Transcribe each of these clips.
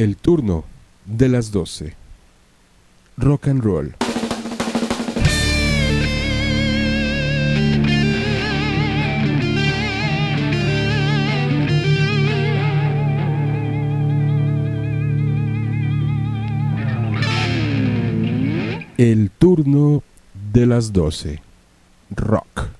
El turno de las 12. Rock and roll. El turno de las 12. Rock.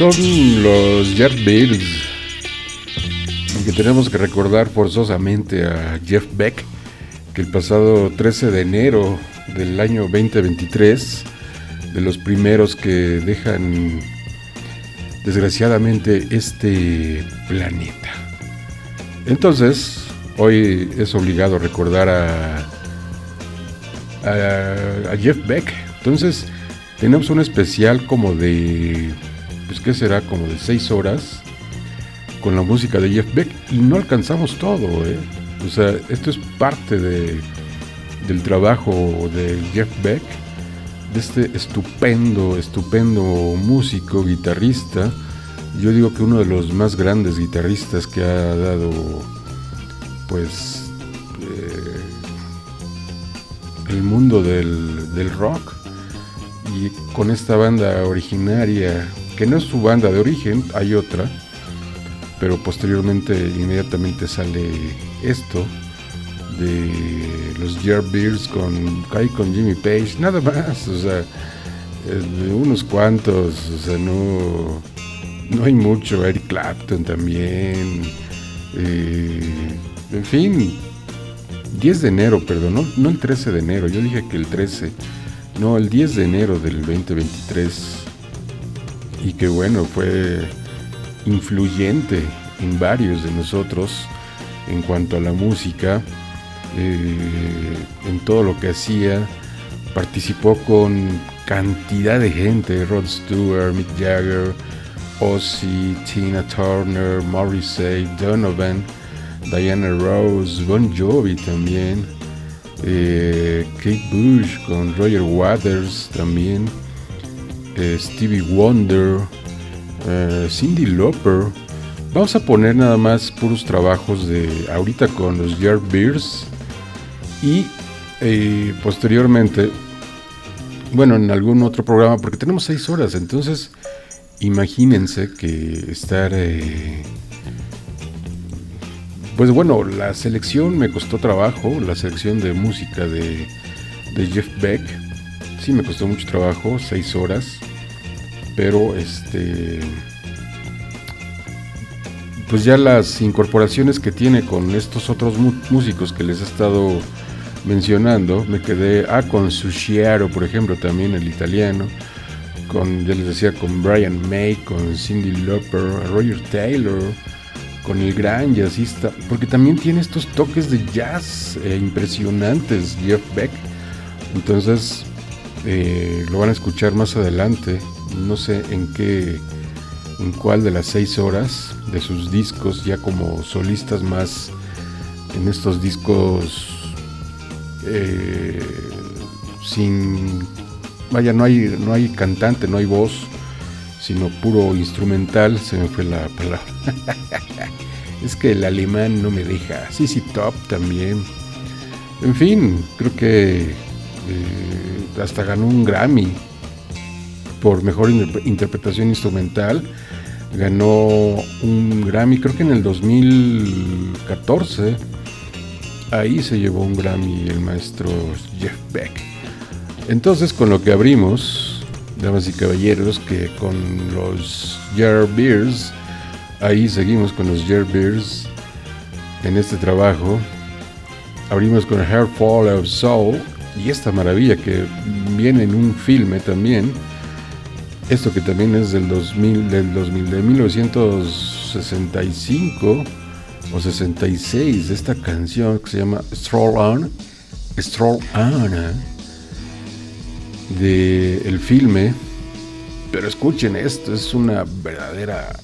Son los Yardbirds. Aunque tenemos que recordar forzosamente a Jeff Beck, que el pasado 13 de enero del año 2023, de los primeros que dejan desgraciadamente este planeta. Entonces, hoy es obligado recordar a, a Jeff Beck. Entonces, tenemos un especial como de que será como de 6 horas con la música de Jeff Beck y no alcanzamos todo, ¿eh? O sea, esto es parte de, del trabajo de Jeff Beck, de este estupendo, estupendo músico, guitarrista. Yo digo que uno de los más grandes guitarristas que ha dado, pues, eh, el mundo del, del rock. Y con esta banda originaria que no es su banda de origen, hay otra, pero posteriormente inmediatamente sale esto de los Yardbirds con con Jimmy Page, nada más, o sea, unos cuantos, o sea, no, no hay mucho, Eric Clapton también, eh, en fin, 10 de enero, perdón, no el 13 de enero, yo dije que el 13, no, el 10 de enero del 2023 y que bueno, fue influyente en varios de nosotros en cuanto a la música, eh, en todo lo que hacía, participó con cantidad de gente, Rod Stewart, Mick Jagger, Ozzy, Tina Turner, Morrissey, Donovan, Diana Rose, Bon Jovi también, eh, Kate Bush con Roger Waters también, Stevie Wonder, eh, Cindy Lauper, Vamos a poner nada más puros trabajos de ahorita con los Beers. Y eh, posteriormente, bueno, en algún otro programa, porque tenemos seis horas, entonces imagínense que estar... Eh, pues bueno, la selección me costó trabajo, la selección de música de, de Jeff Beck, sí me costó mucho trabajo, seis horas, pero este pues ya las incorporaciones que tiene con estos otros músicos que les he estado mencionando, me quedé, ah, con Sushiaro, por ejemplo, también el italiano, con, ya les decía, con Brian May, con Cindy Lauper, Roger Taylor, con el gran jazzista, porque también tiene estos toques de jazz eh, impresionantes, Jeff Beck. Entonces, eh, lo van a escuchar más adelante, no sé en qué en cuál de las seis horas de sus discos, ya como solistas más en estos discos eh, sin vaya no hay no hay cantante no hay voz sino puro instrumental se me fue la palabra. Es que el alemán no me deja. Sí sí top también. En fin creo que eh, hasta ganó un Grammy por mejor interpretación instrumental ganó un Grammy, creo que en el 2014. Ahí se llevó un Grammy el maestro Jeff Beck. Entonces, con lo que abrimos, damas y caballeros, que con los Jar Beers, ahí seguimos con los Jar Beers en este trabajo. Abrimos con Hair Fall of Soul y esta maravilla que viene en un filme también esto que también es del 2000, del 2000, de 1965 o 66, esta canción que se llama Stroll On, Stroll On, ¿eh? de el filme. Pero escuchen esto, es una verdadera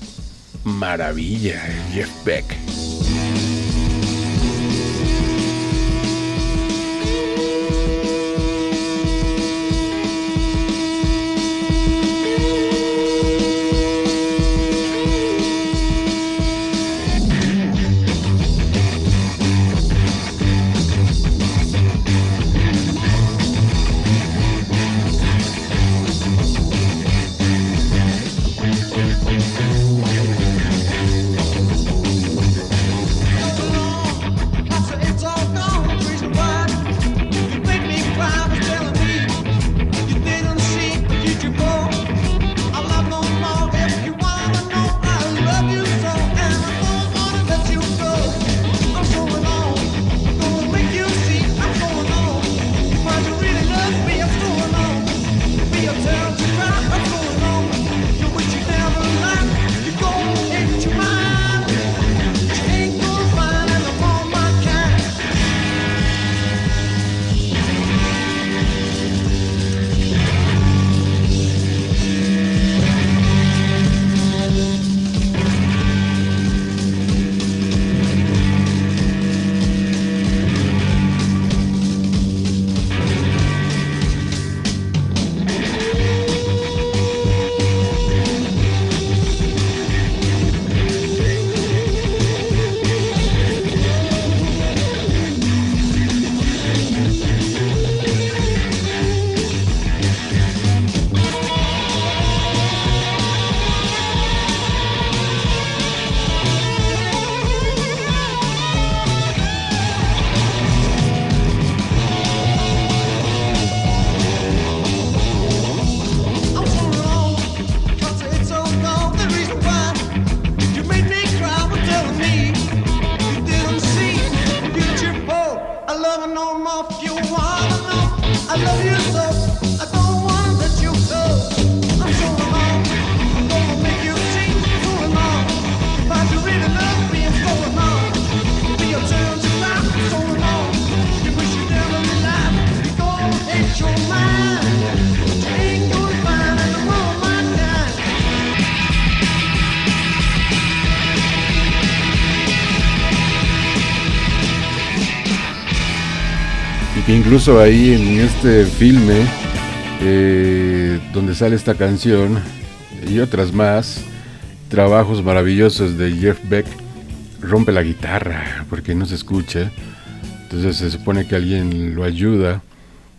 maravilla, Jeff Beck. Incluso ahí en este filme eh, donde sale esta canción y otras más, trabajos maravillosos de Jeff Beck, rompe la guitarra porque no se escucha. Entonces se supone que alguien lo ayuda,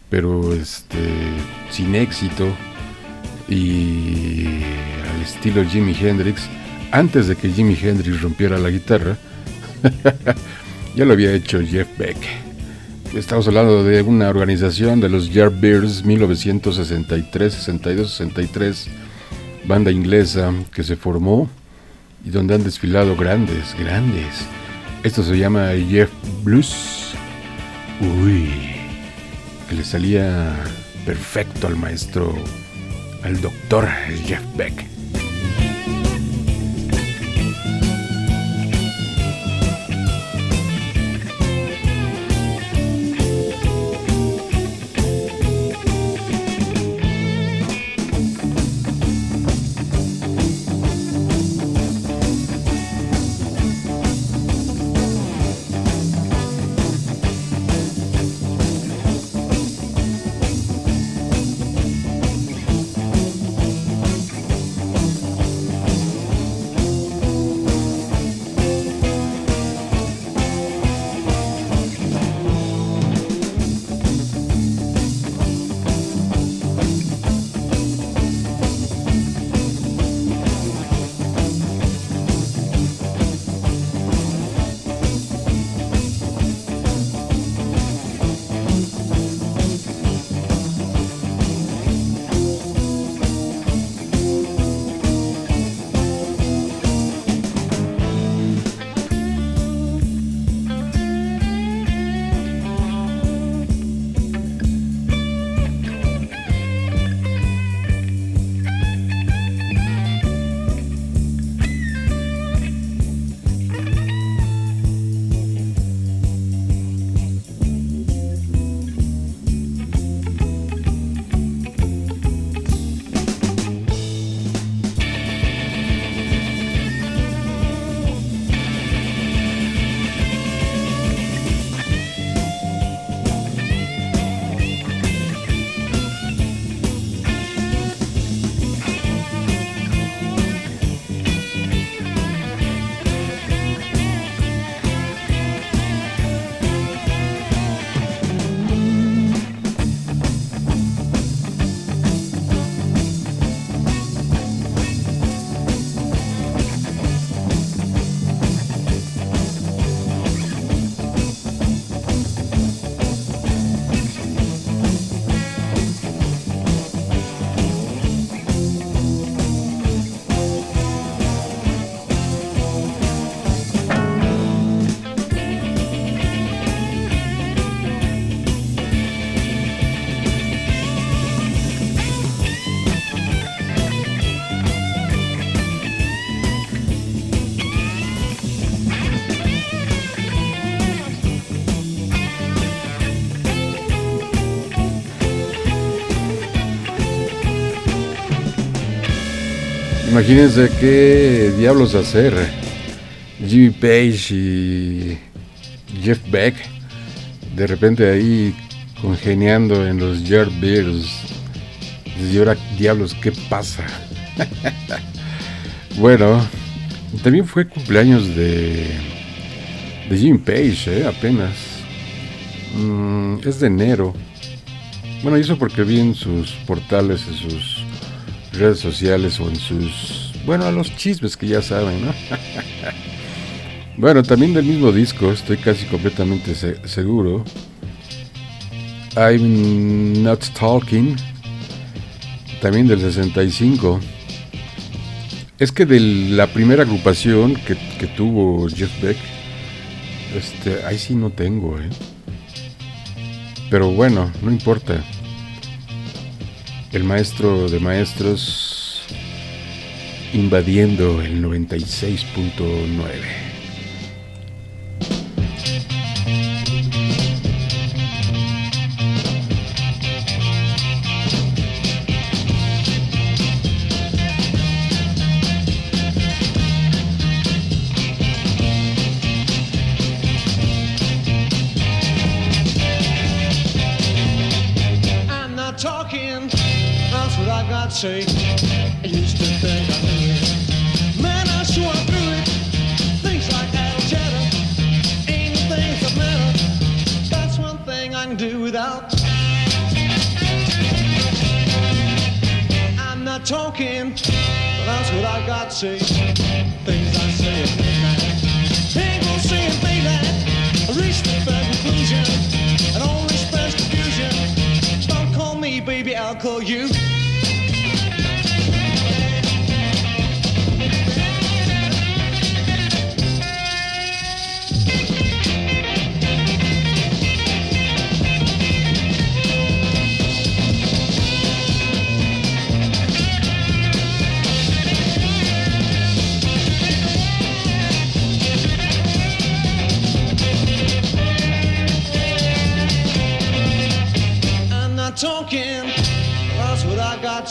pero este, sin éxito y al estilo Jimi Hendrix, antes de que Jimi Hendrix rompiera la guitarra, ya lo había hecho Jeff Beck. Estamos hablando de una organización de los Yardbirds 1963, 62, 63, banda inglesa que se formó y donde han desfilado grandes, grandes. Esto se llama Jeff Blues. Uy, que le salía perfecto al maestro, al doctor Jeff Beck. Imagínense qué diablos hacer. Jimmy Page y Jeff Beck, de repente ahí congeniando en los Yardbirds. Y ahora, diablos, ¿qué pasa? bueno, también fue cumpleaños de, de Jimmy Page, ¿eh? apenas. Mm, es de enero. Bueno, eso porque vi en sus portales, en sus redes sociales o en sus, bueno, a los chismes que ya saben, ¿no? bueno, también del mismo disco, estoy casi completamente seguro. I'm Not Talking, también del 65. Es que de la primera agrupación que, que tuvo Jeff Beck, este, ahí sí no tengo, ¿eh? Pero bueno, no importa el maestro de maestros invadiendo el 96.9. call you.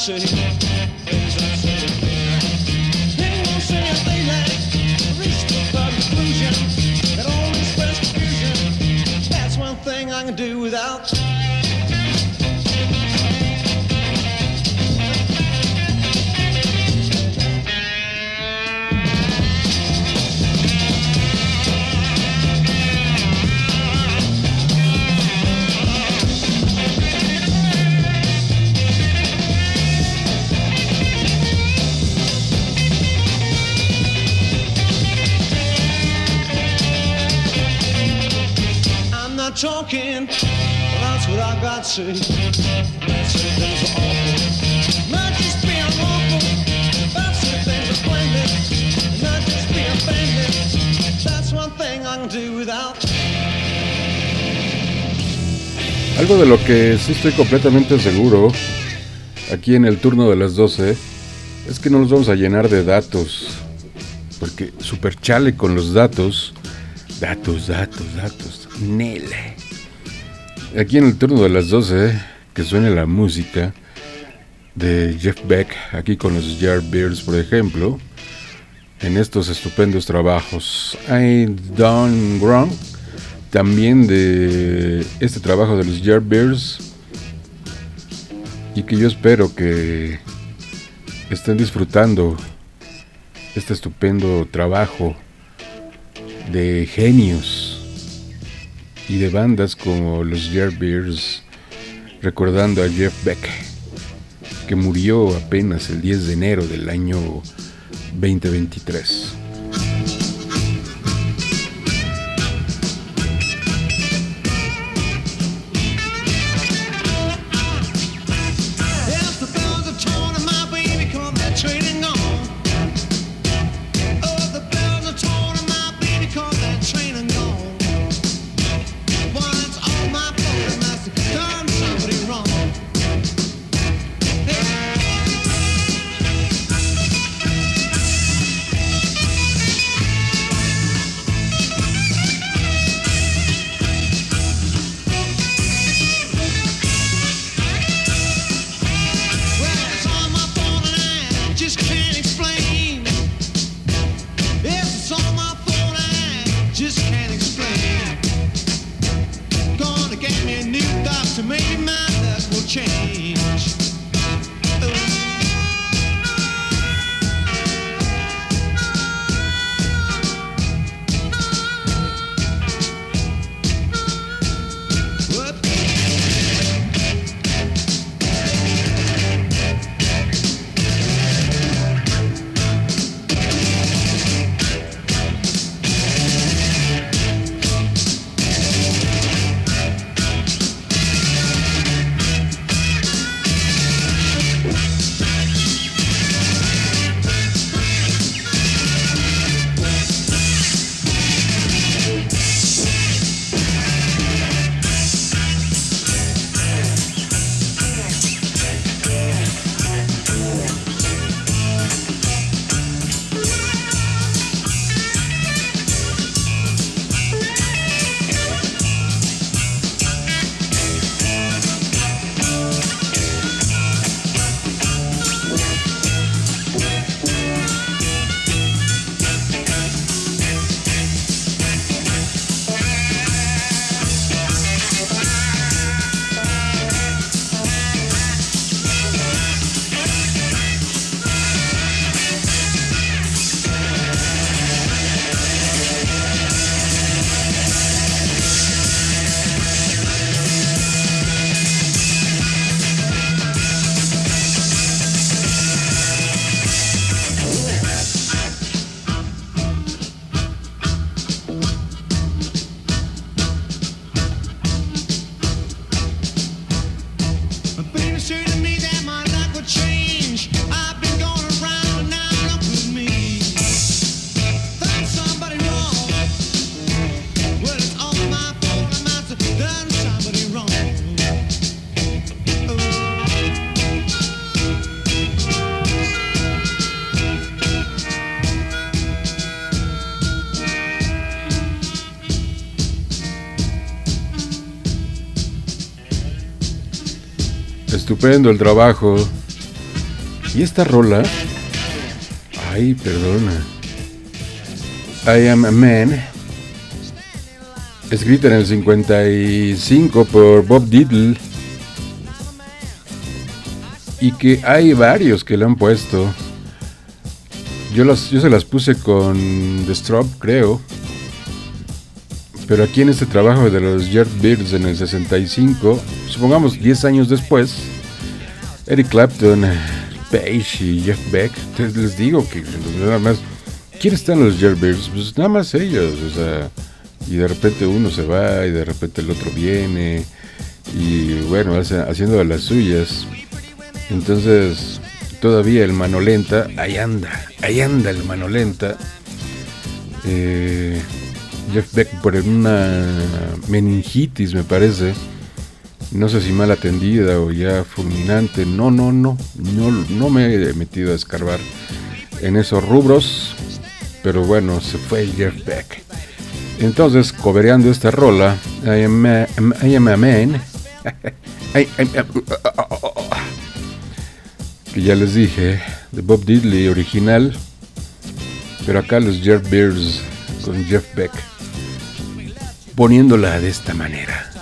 I Algo de lo que sí estoy completamente seguro aquí en el turno de las 12 es que no nos vamos a llenar de datos. Porque super chale con los datos. Datos, datos, datos. Nele. Aquí en el turno de las 12, que suene la música de Jeff Beck, aquí con los Yardbirds, por ejemplo, en estos estupendos trabajos. I Done Wrong, también de este trabajo de los Yardbirds, y que yo espero que estén disfrutando este estupendo trabajo de genios y de bandas como los Bears recordando a Jeff Beck, que murió apenas el 10 de enero del año 2023. El trabajo. Y esta rola. Ay, perdona. I am a man. Escrita en el 55 por Bob Diddle. Y que hay varios que le han puesto. Yo, las, yo se las puse con The Strop, creo. Pero aquí en este trabajo de los Yardbirds en el 65, supongamos 10 años después, Eric Clapton, Page y Jeff Beck, les digo que nada más, ¿quién están los Yardbirds? Pues nada más ellos, o sea, y de repente uno se va y de repente el otro viene, y bueno, haciendo las suyas. Entonces, todavía el mano lenta, ahí anda, ahí anda el mano lenta. Eh, Jeff Beck por una meningitis, me parece. No sé si mal atendida o ya fulminante. No, no, no. No, no me he metido a escarbar en esos rubros. Pero bueno, se fue Jeff Beck. Entonces, cobereando esta rola, I am a, I am a man. que ya les dije, de Bob Diddley original. Pero acá los Jeff Bears con Jeff Beck poniéndola de esta manera.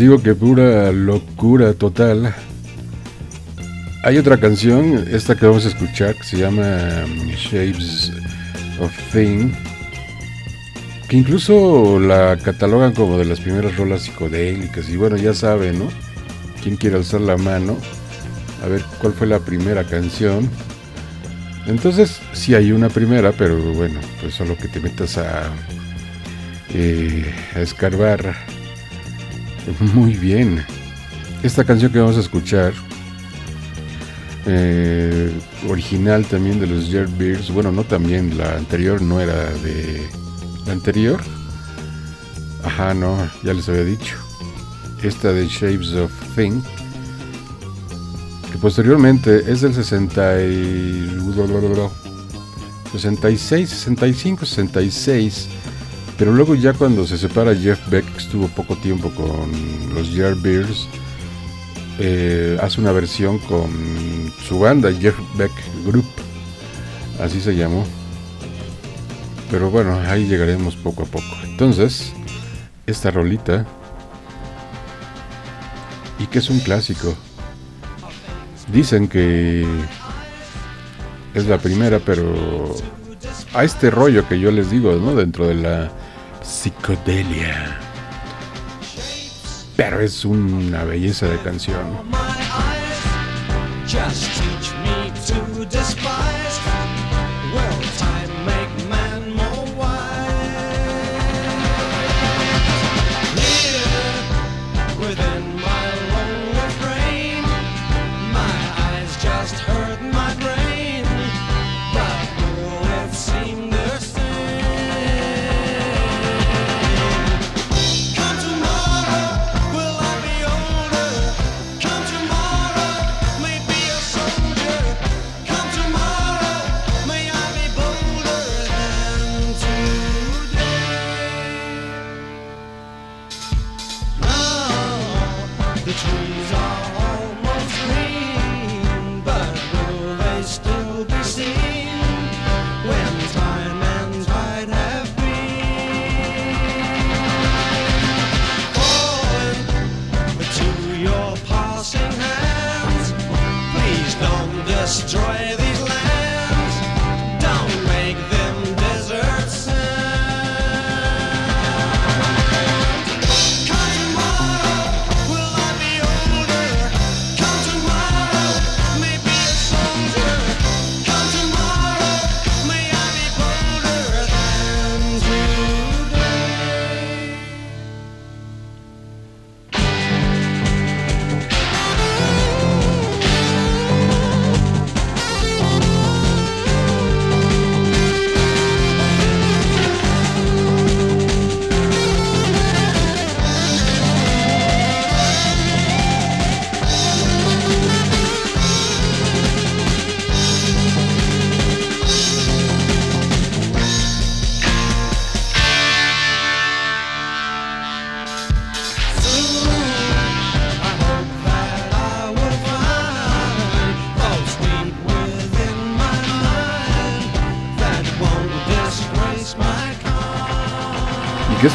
Digo que pura locura total. Hay otra canción, esta que vamos a escuchar, que se llama um, Shapes of Thing, que incluso la catalogan como de las primeras rolas psicodélicas. Y bueno, ya saben, ¿no? ¿Quién quiere alzar la mano? A ver cuál fue la primera canción. Entonces, sí hay una primera, pero bueno, pues solo que te metas a, eh, a escarbar muy bien. Esta canción que vamos a escuchar, eh, original también de los Bears bueno, no también, la anterior no era de... ¿La anterior? Ajá, no, ya les había dicho. Esta de Shapes of Thing, que posteriormente es del 60 y... 66, 65, 66 pero luego ya cuando se separa Jeff Beck, estuvo poco tiempo con los Yardbirds, eh, hace una versión con su banda, Jeff Beck Group, así se llamó. Pero bueno, ahí llegaremos poco a poco. Entonces, esta rolita y que es un clásico. Dicen que es la primera, pero a este rollo que yo les digo, ¿no? Dentro de la psicodelia. Pero es una belleza de canción.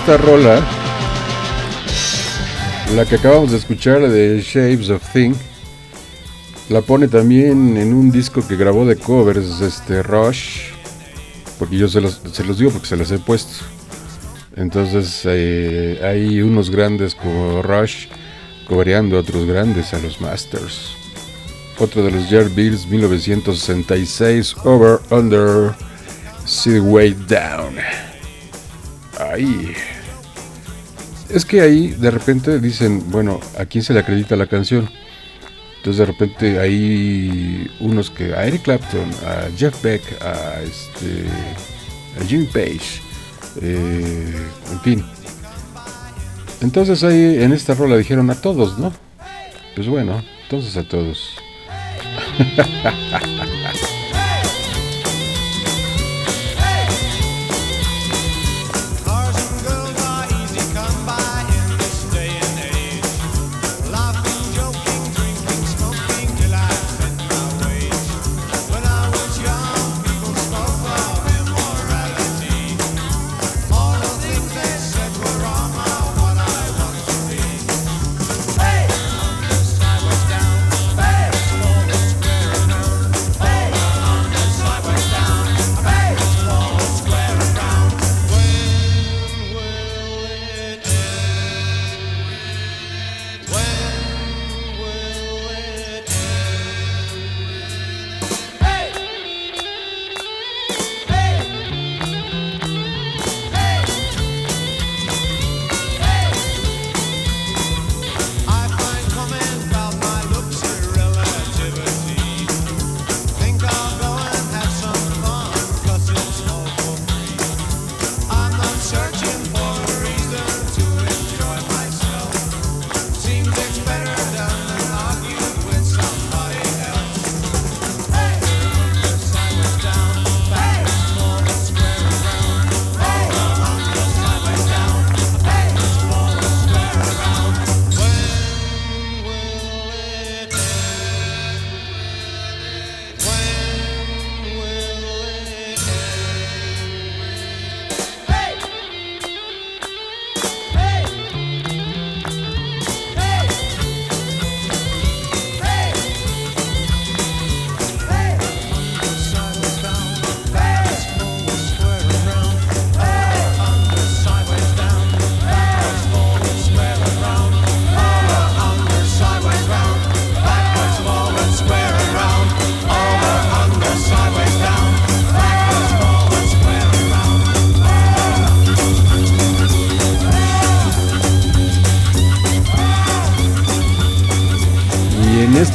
Esta rola, la que acabamos de escuchar de Shapes of Thing, la pone también en un disco que grabó de covers, este Rush, porque yo se los, digo porque se los he puesto. Entonces eh, hay unos grandes como Rush cobreando a otros grandes, a los Masters. Otro de los Jar Bills 1966, Over, Under, See Way Down. Ahí. Es que ahí de repente dicen, bueno, ¿a quién se le acredita la canción? Entonces de repente hay unos que a Eric Clapton, a Jeff Beck, a este a Jim Page, eh, en fin. Entonces ahí en esta rola dijeron a todos, ¿no? Pues bueno, entonces a todos.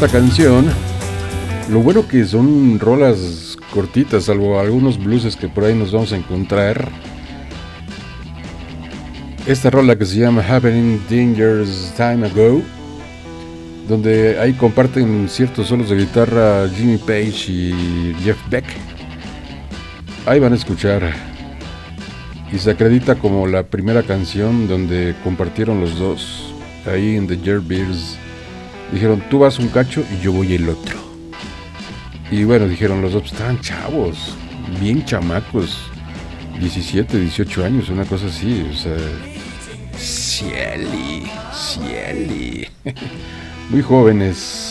esta canción. Lo bueno que son rolas cortitas, salvo algunos blueses que por ahí nos vamos a encontrar. Esta rola que se llama Happening Dangers Time Ago, donde ahí comparten ciertos solos de guitarra Jimmy Page y Jeff Beck. Ahí van a escuchar. Y se acredita como la primera canción donde compartieron los dos, ahí en The Beers Dijeron, tú vas un cacho y yo voy el otro. Y bueno, dijeron los dos, pues, estaban chavos, bien chamacos, 17, 18 años, una cosa así, o sea, cieli, cieli, muy jóvenes.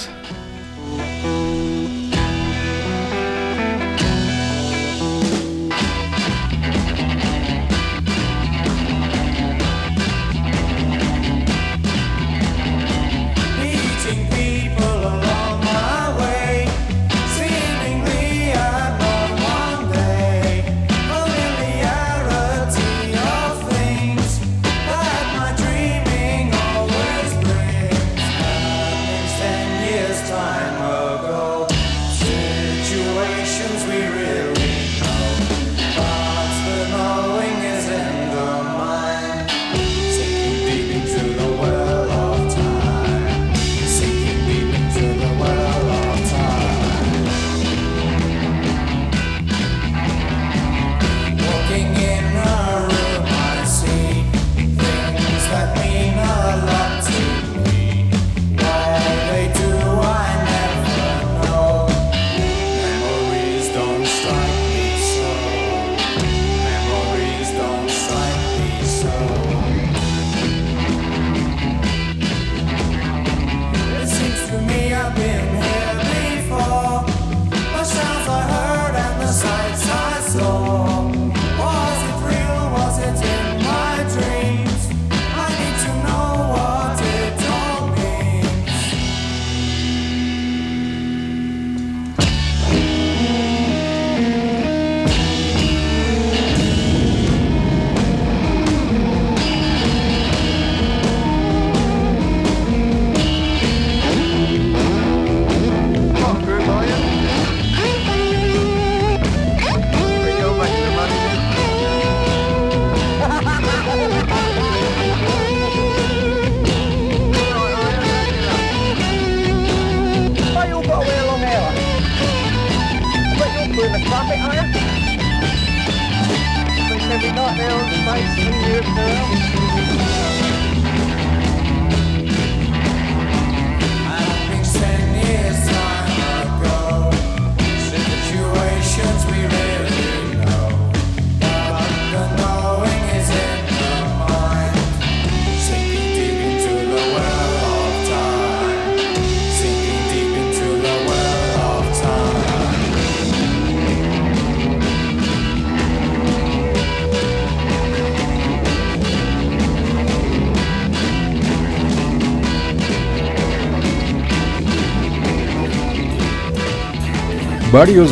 Varios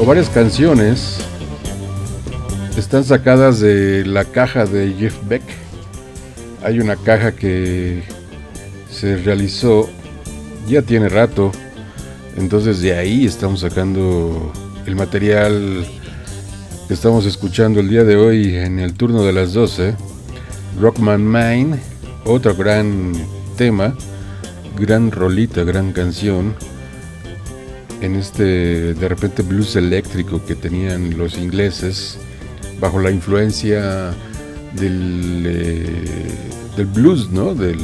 o varias canciones están sacadas de la caja de Jeff Beck. Hay una caja que se realizó ya tiene rato, entonces de ahí estamos sacando el material que estamos escuchando el día de hoy en el turno de las 12. Rockman Mine, otro gran tema, gran rolita, gran canción en este de repente blues eléctrico que tenían los ingleses bajo la influencia del, eh, del blues, ¿no? Del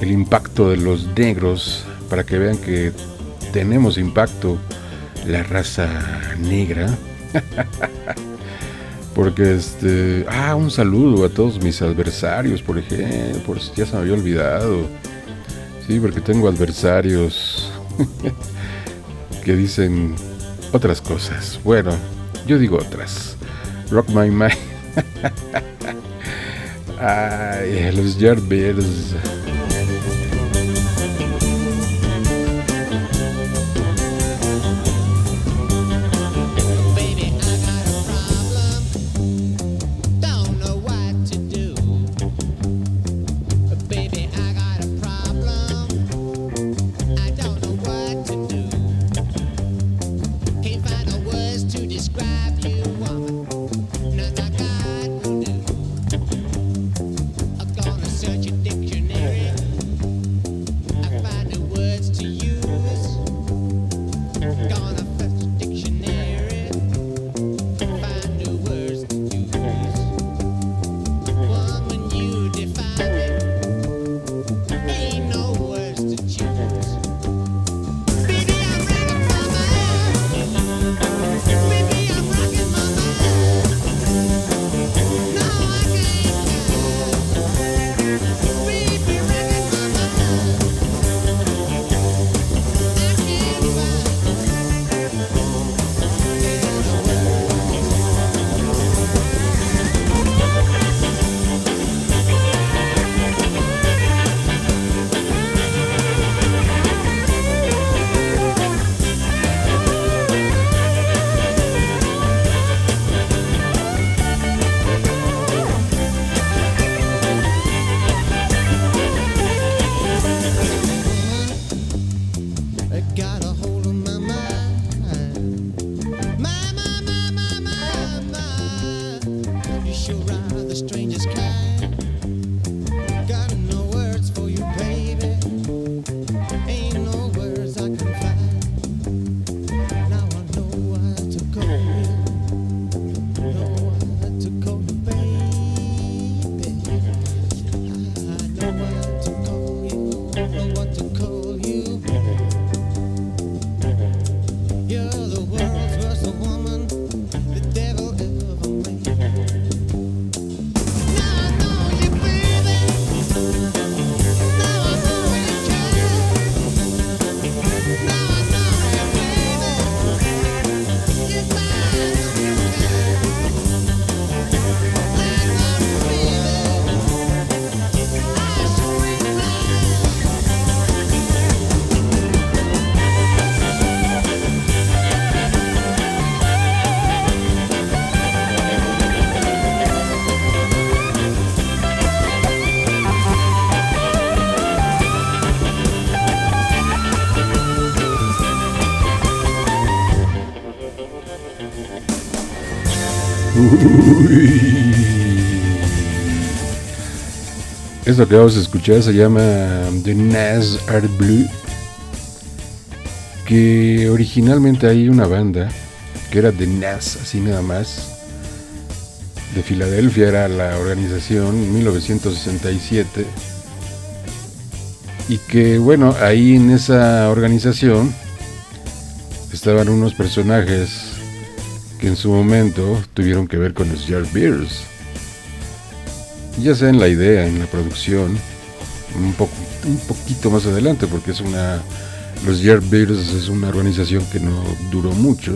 el impacto de los negros para que vean que tenemos impacto la raza negra. porque este, ah, un saludo a todos mis adversarios, por ejemplo, por si ya se me había olvidado. Sí, porque tengo adversarios que dicen otras cosas. Bueno, yo digo otras. Rock My Mind. Los Yardbirds. Que vamos a escuchar se llama The Nas Art Blue. Que originalmente hay una banda que era The Nas, así nada más. De Filadelfia era la organización 1967. Y que bueno, ahí en esa organización estaban unos personajes que en su momento tuvieron que ver con los Yardbirds ya sea en la idea, en la producción, un, poco, un poquito más adelante, porque es una. Los Yardbirds es una organización que no duró mucho,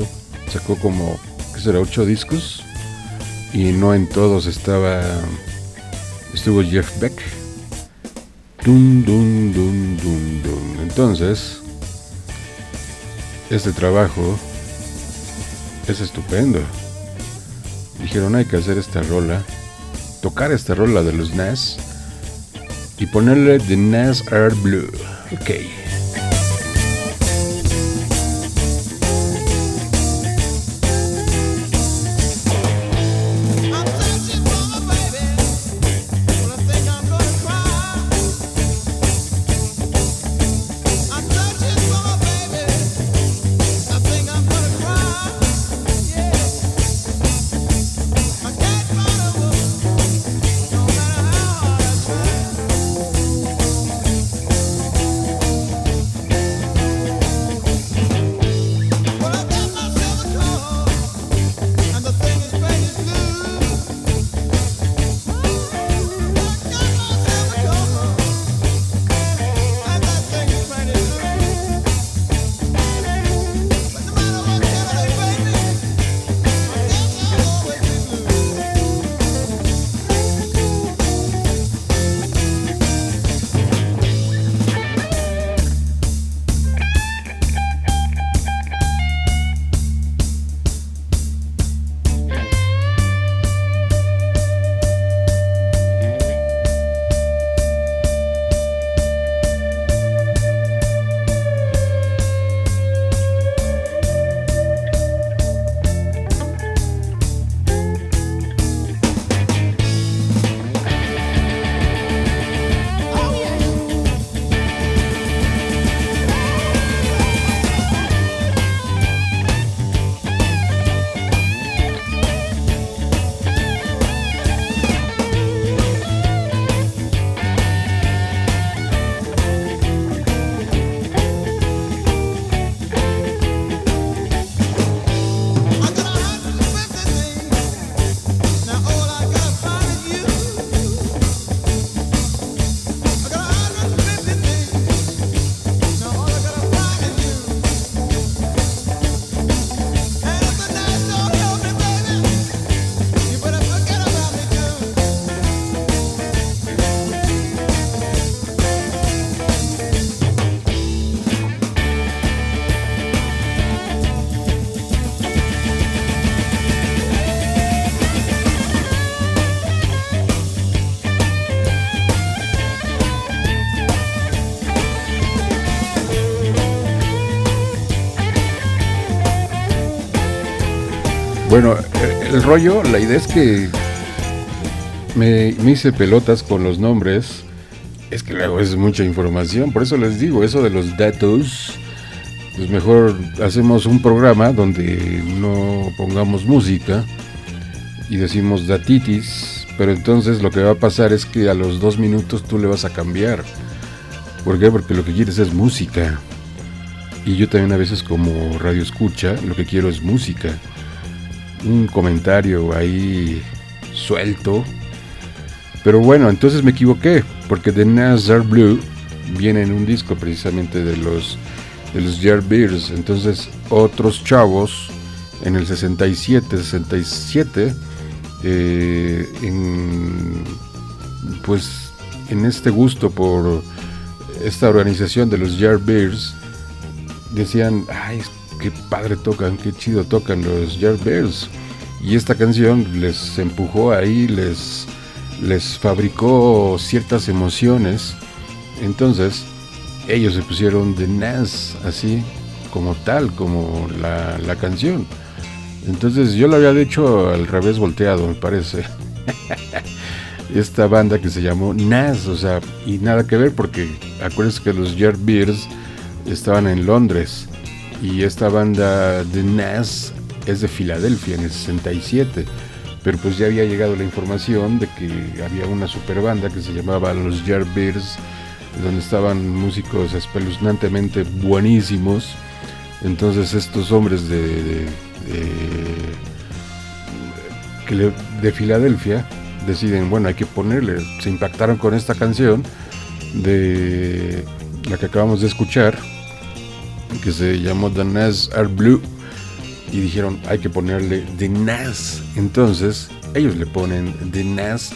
sacó como, ¿qué será?, ocho discos, y no en todos estaba. Estuvo Jeff Beck. Dun, dun, dun, dun, dun. Entonces, este trabajo es estupendo. Dijeron, hay que hacer esta rola tocar esta rola de los Nas y ponerle The Nas Air Blue. Ok. Rollo, la idea es que me, hice pelotas con los nombres. Es que luego es mucha información, por eso les digo, eso de los datos, pues mejor hacemos un programa donde no pongamos música y decimos datitis, pero entonces lo que va a pasar es que a los dos minutos tú le vas a cambiar. ¿Por qué? Porque lo que quieres es música. Y yo también a veces como radio escucha, lo que quiero es música un comentario ahí suelto. Pero bueno, entonces me equivoqué, porque The Nazar Blue viene en un disco precisamente de los de los Beers. Entonces, otros chavos en el 67, 67, eh, en, pues en este gusto por esta organización de los Beers, decían, ay, qué padre tocan, qué chido tocan los Yardbirds. Y esta canción les empujó ahí, les, les fabricó ciertas emociones. Entonces, ellos se pusieron de Nas, así como tal, como la, la canción. Entonces yo lo había dicho al revés volteado, me parece. Esta banda que se llamó Nas, o sea, y nada que ver porque acuérdense que los Beers estaban en Londres y esta banda de Nas es de Filadelfia en el 67 pero pues ya había llegado la información de que había una super banda que se llamaba los Beers donde estaban músicos espeluznantemente buenísimos. Entonces estos hombres de, de, de Filadelfia deciden, bueno, hay que ponerle, se impactaron con esta canción de la que acabamos de escuchar, que se llamó The Nas Are Blue, y dijeron, hay que ponerle The Nas. Entonces, ellos le ponen The Nas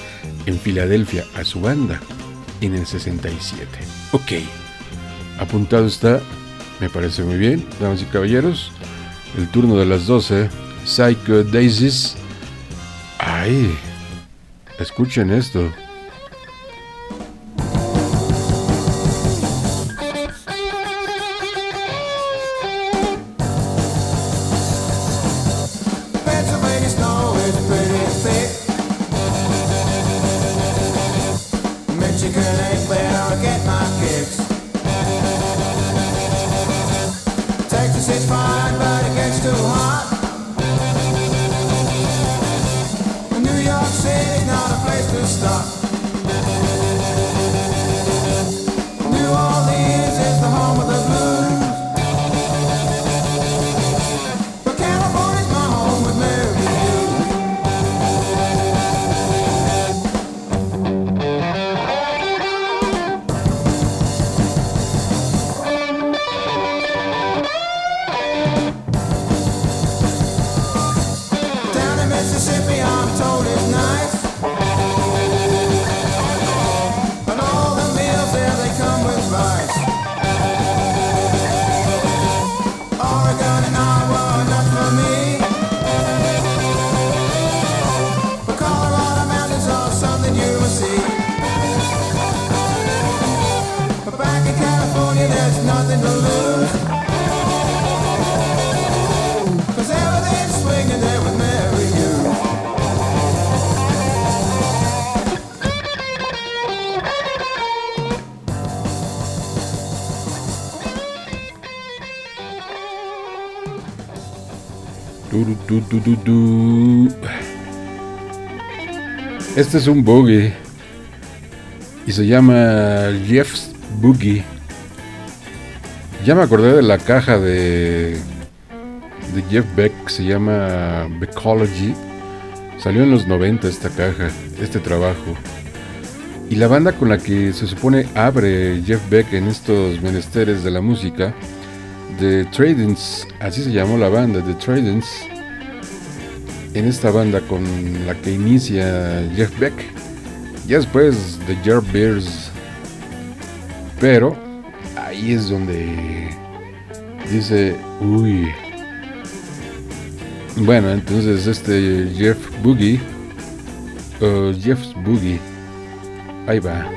en Filadelfia a su banda en el 67. Ok, apuntado está me parece muy bien, damas y caballeros. El turno de las 12. Psycho Daisies. Ay, escuchen esto. Este es un boogie y se llama Jeff's Boogie. Ya me acordé de la caja de, Jeff Beck, se llama Beckology. Salió en los 90 esta caja, este trabajo. Y la banda con la que se supone abre Jeff Beck en estos menesteres de la música, The Tradings, así se llamó la banda, The Tradings, en esta banda con la que inicia Jeff Beck, ya después de Jerry Bears, pero ahí es donde dice, uy, bueno, entonces este Jeff Boogie, o Jeff's Boogie, ahí va.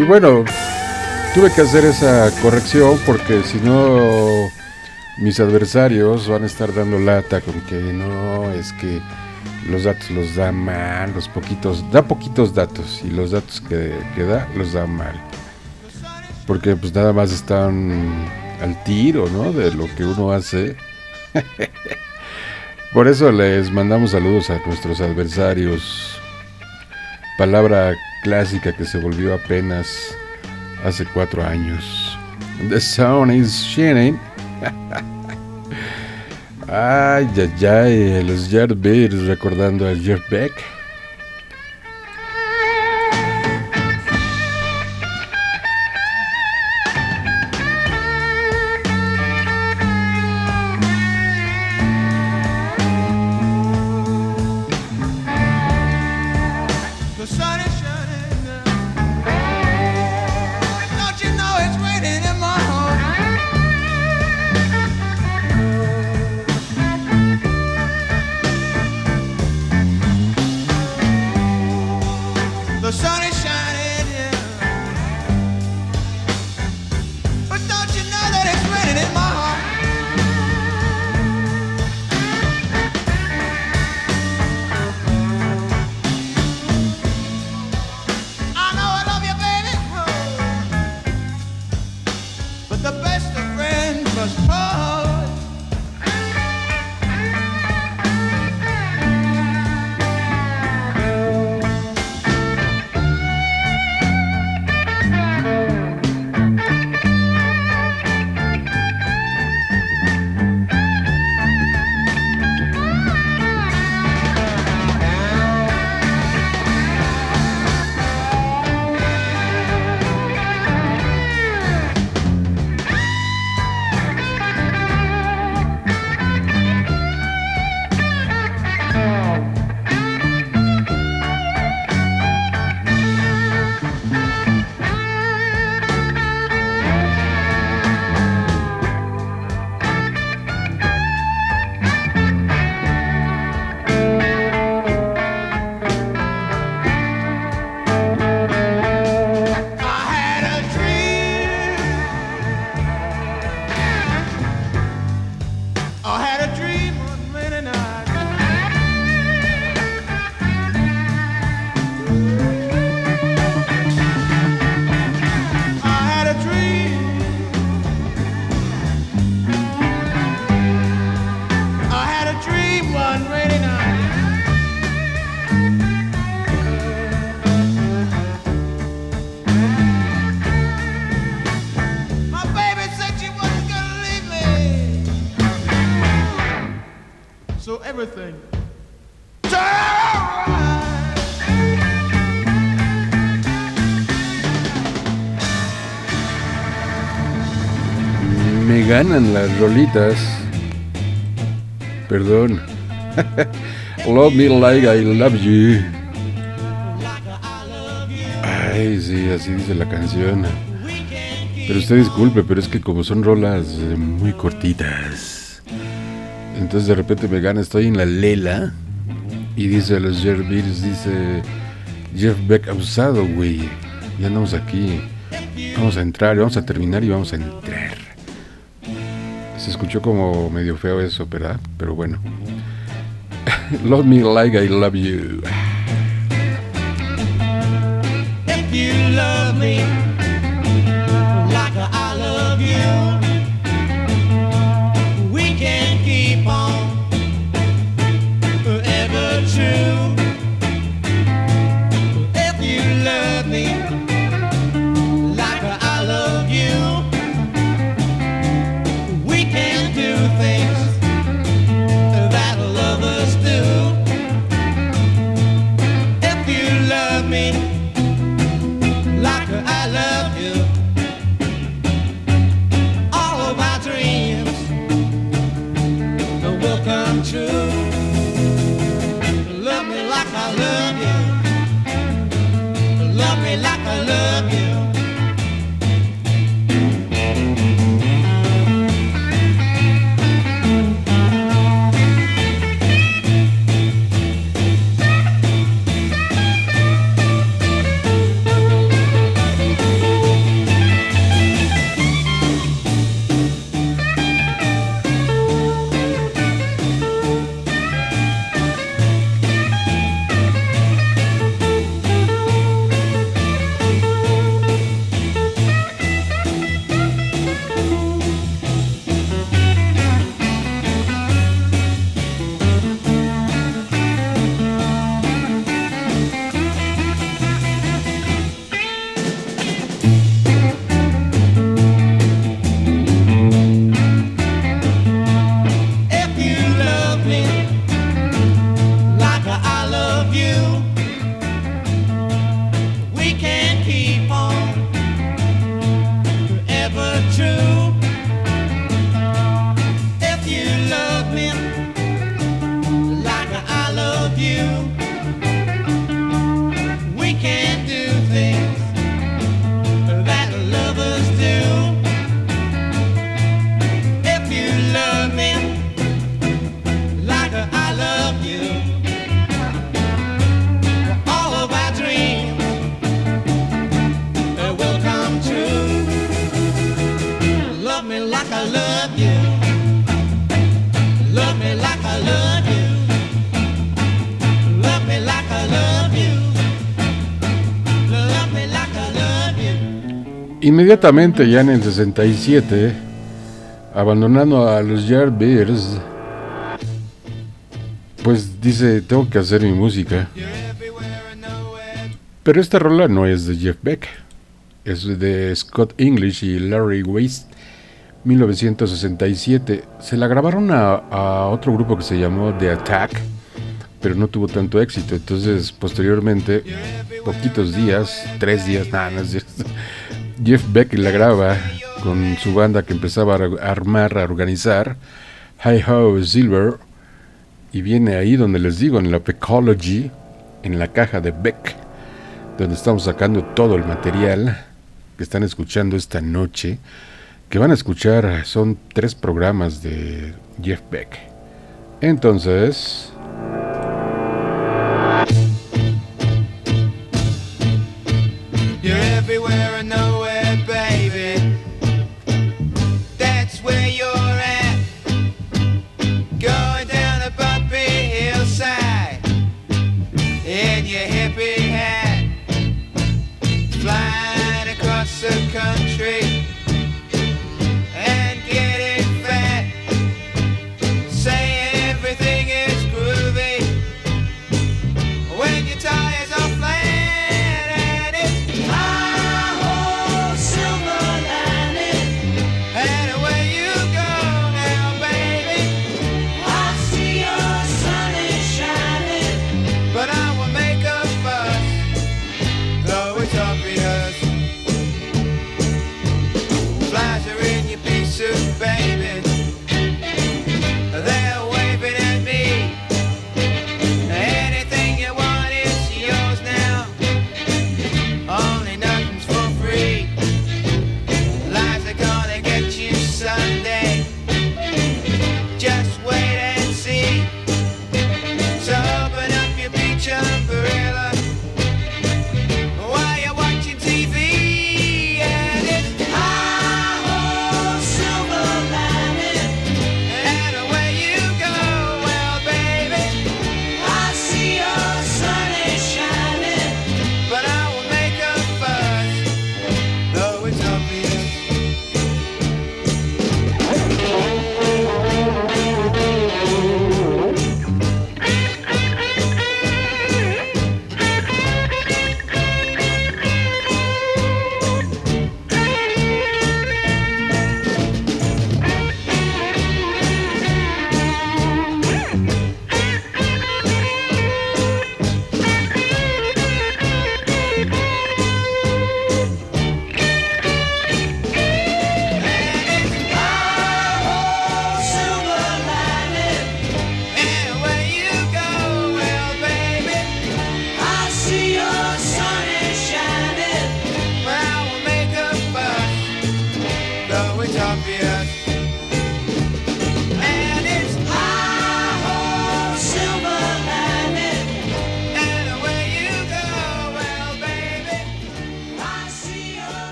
Y bueno, tuve que hacer esa corrección porque si no mis adversarios van a estar dando lata con que no, es que los datos los da mal, los poquitos, da poquitos datos y los datos que, que da los da mal. Porque pues nada más están al tiro, ¿no? De lo que uno hace. Por eso les mandamos saludos a nuestros adversarios. Palabra clásica que se volvió apenas hace cuatro años. The sun is shining. ay, ay, ay, los Yardbirds recordando a Jeff Beck. Ganan las rolitas. Perdón. love me like I love you. Ay, sí, así dice la canción. Pero usted disculpe, pero es que como son rolas eh, muy cortitas. Entonces de repente me gana, estoy en la lela. Y dice a los Jeff Beers, dice Jeff Beck abusado, güey. Ya andamos aquí. Vamos a entrar, vamos a terminar y vamos a entrar. Se escuchó como medio feo eso, ¿verdad? Pero bueno. love me like I love you. If you love me Inmediatamente, ya en el 67, abandonando a los Yardbirds, pues dice, tengo que hacer mi música. Pero esta rola no es de Jeff Beck, es de Scott English y Larry Waste, 1967. Se la grabaron a, otro grupo que se llamó The Attack, pero no tuvo tanto éxito. Entonces, posteriormente, poquitos días, tres días, nada, no es Jeff Beck la graba con su banda que empezaba a armar, a organizar, Hi Ho Silver, y viene ahí donde les digo, en la Pecology, en la caja de Beck, donde estamos sacando todo el material que están escuchando esta noche, que van a escuchar, son tres programas de Jeff Beck. Entonces...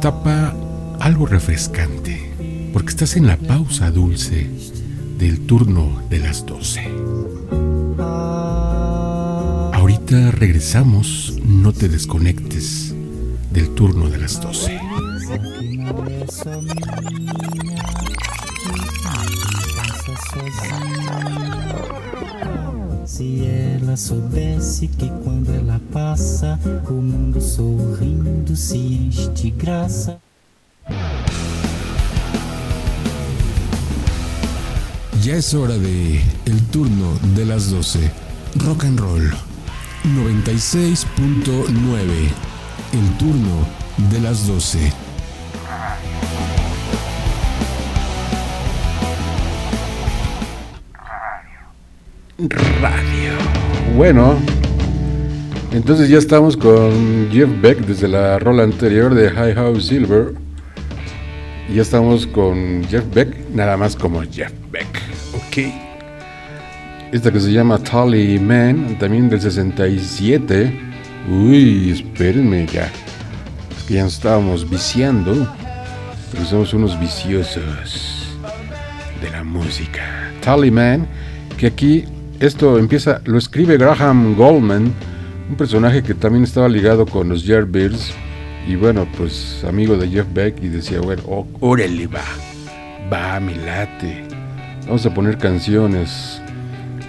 destapa algo refrescante, porque estás en la pausa dulce del turno de las 12. Ahorita regresamos, no te desconectes del turno de las 12. Se ela soubesse que quando ela passa, o mundo sorrindo se enche de graça. Ya es hora de el turno de las 12. Rock and Roll 96.9. El turno de las 12. Radio. Bueno, entonces ya estamos con Jeff Beck desde la rola anterior de High House Silver. Y ya estamos con Jeff Beck, nada más como Jeff Beck. Ok. Esta que se llama Tally Man, también del 67. Uy, espérenme ya. Es que ya nos estábamos viciando. Pero somos unos viciosos de la música. Tally Man, que aquí esto empieza, lo escribe Graham Goldman, un personaje que también estaba ligado con los Yardbirds y bueno, pues amigo de Jeff Beck y decía, bueno, oh, órale, va, va, mi late. Vamos a poner canciones,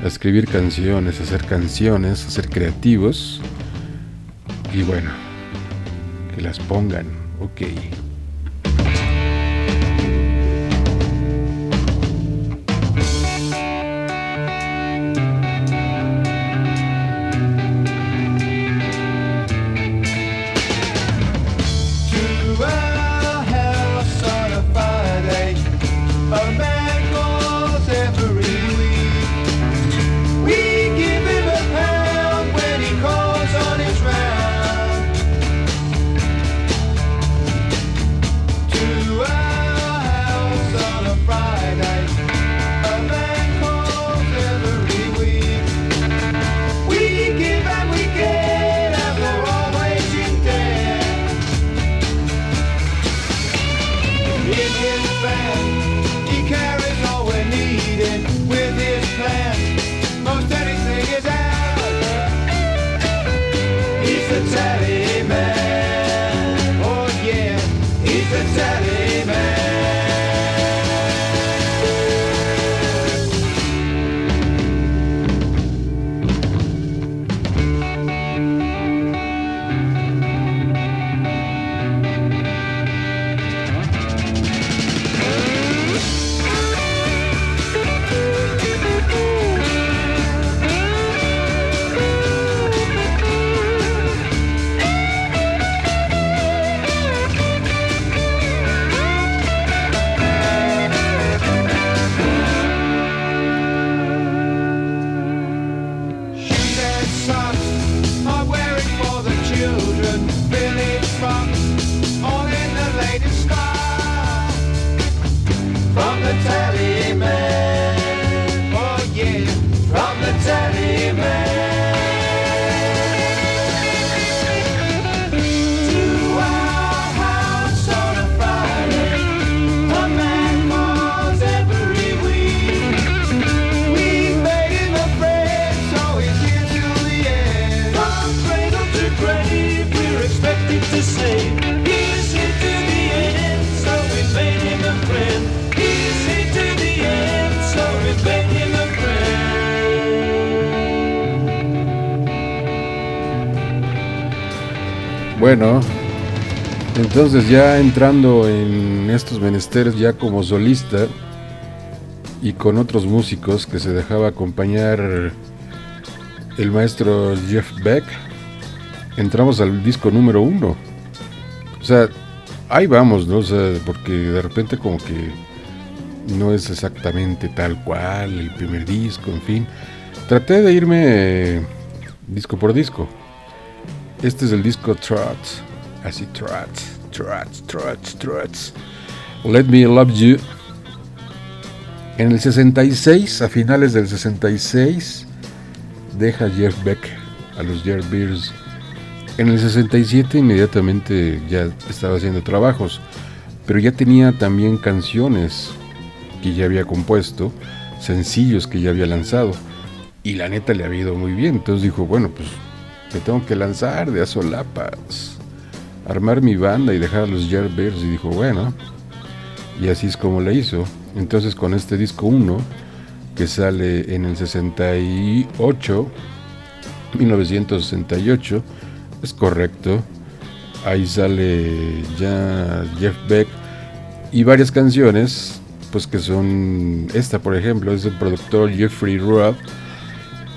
a escribir canciones, a hacer canciones, a ser creativos y bueno, que las pongan, ok. Bueno, entonces ya entrando en estos menesteres ya como solista y con otros músicos que se dejaba acompañar el maestro Jeff Beck, entramos al disco número uno. O sea, ahí vamos, ¿no? O sea, porque de repente como que no es exactamente tal cual el primer disco, en fin. Traté de irme disco por disco. Este es el disco Trot. Así Trot, Trot, Trot, Trot. Let Me Love You. En el 66, a finales del 66, deja Jeff Beck a los Bears. En el 67 inmediatamente ya estaba haciendo trabajos, pero ya tenía también canciones que ya había compuesto, sencillos que ya había lanzado, y la neta le había ido muy bien. Entonces dijo, bueno, pues me tengo que lanzar de a solapas. Armar mi banda y dejar a los Bears. Y dijo, bueno. Y así es como le hizo. Entonces con este disco 1, que sale en el 68, 1968, es correcto. Ahí sale ya Jeff Beck y varias canciones, pues que son esta, por ejemplo, es el productor Jeffrey Rudd.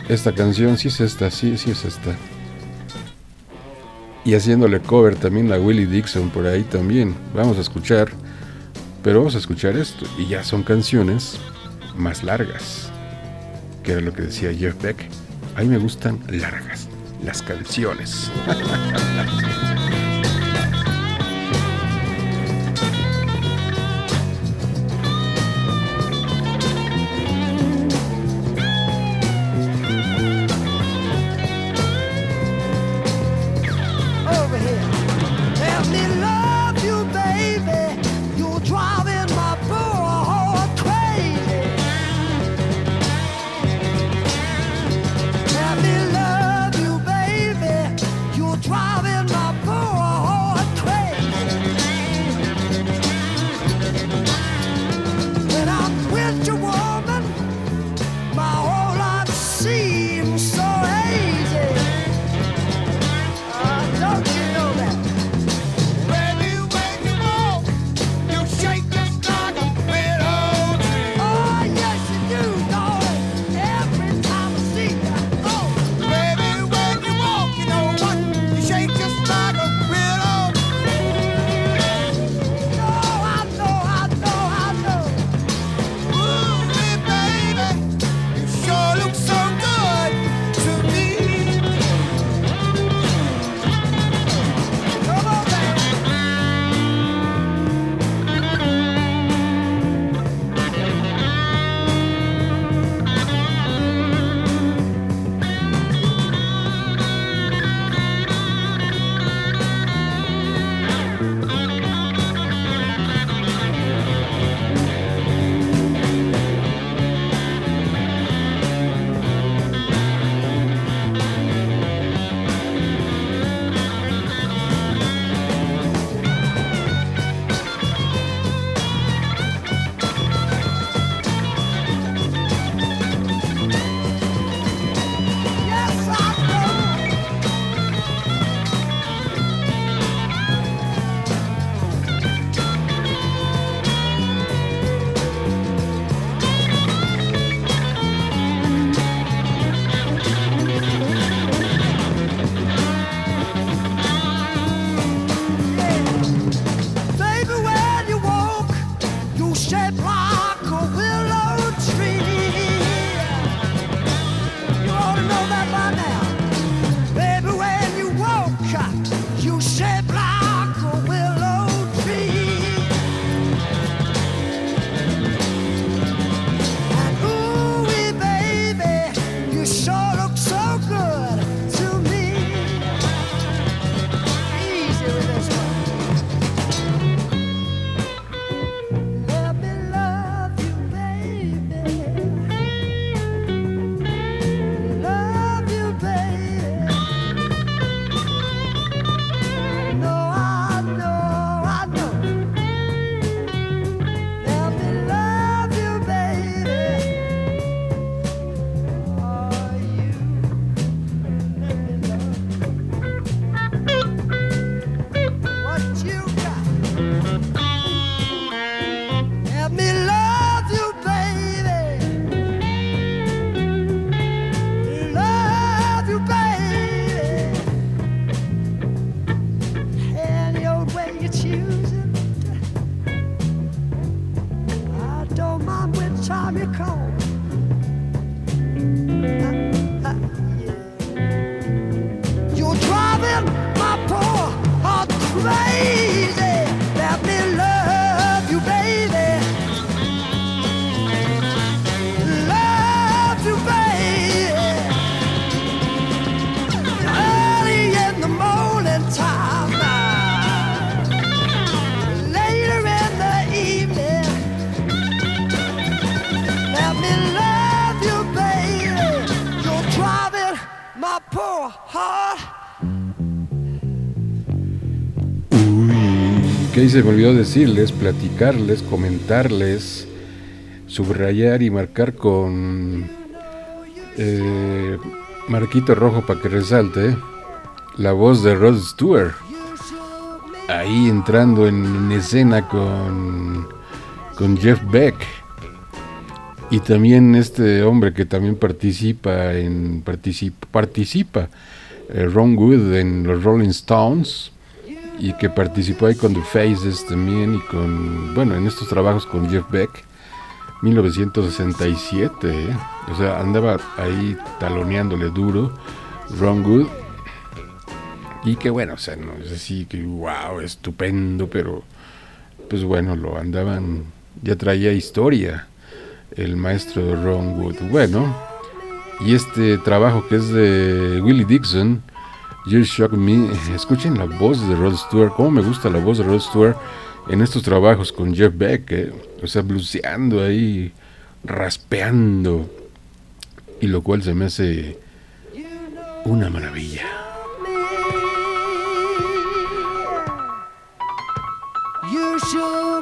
Esta canción, sí es esta, sí, sí es esta y haciéndole cover también a Willie Dixon por ahí también. Vamos a escuchar, pero vamos a escuchar esto. Y ya son canciones más largas, que era lo que decía Jeff Beck. A mí me gustan largas las canciones. se me olvidó decirles, platicarles, comentarles, subrayar y marcar con eh, marquito rojo para que resalte la voz de Rod Stewart. Ahí entrando en, en escena con, con Jeff Beck. Y también este hombre que también participa en participa, participa Ron Wood en los Rolling Stones y que participó ahí con The Faces también y con, bueno, en estos trabajos con Jeff Beck, 1967, ¿eh? o sea, andaba ahí taloneándole duro Ron Wood y que bueno, o sea, no es así que wow, estupendo, pero pues bueno, lo andaban, ya traía historia el maestro Ron Wood. Bueno, y este trabajo que es de Willie Dixon, You Shock Me, escuchen la voz de Rod Stewart, cómo me gusta la voz de Rod Stewart en estos trabajos con Jeff Beck, eh, o sea, bluseando ahí, raspeando, y lo cual se me hace una maravilla. You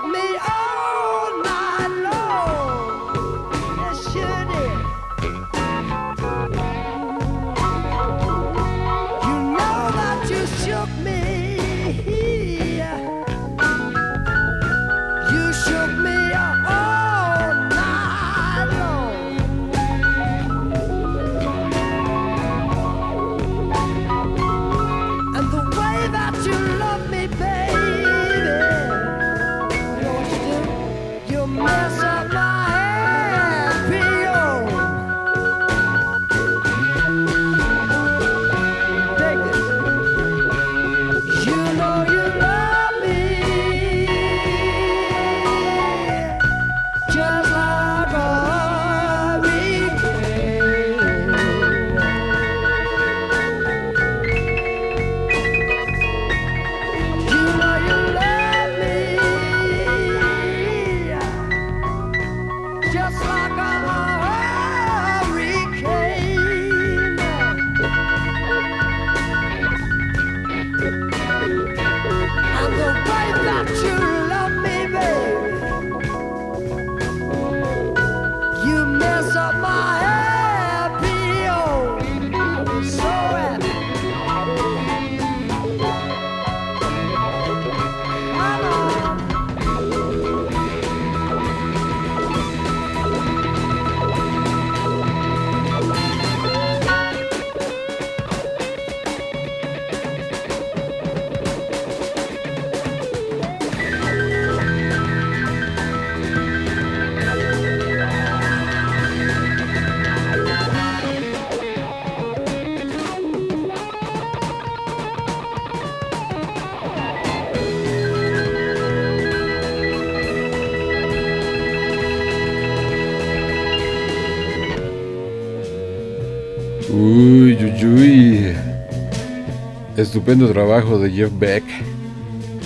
Estupendo trabajo de Jeff Beck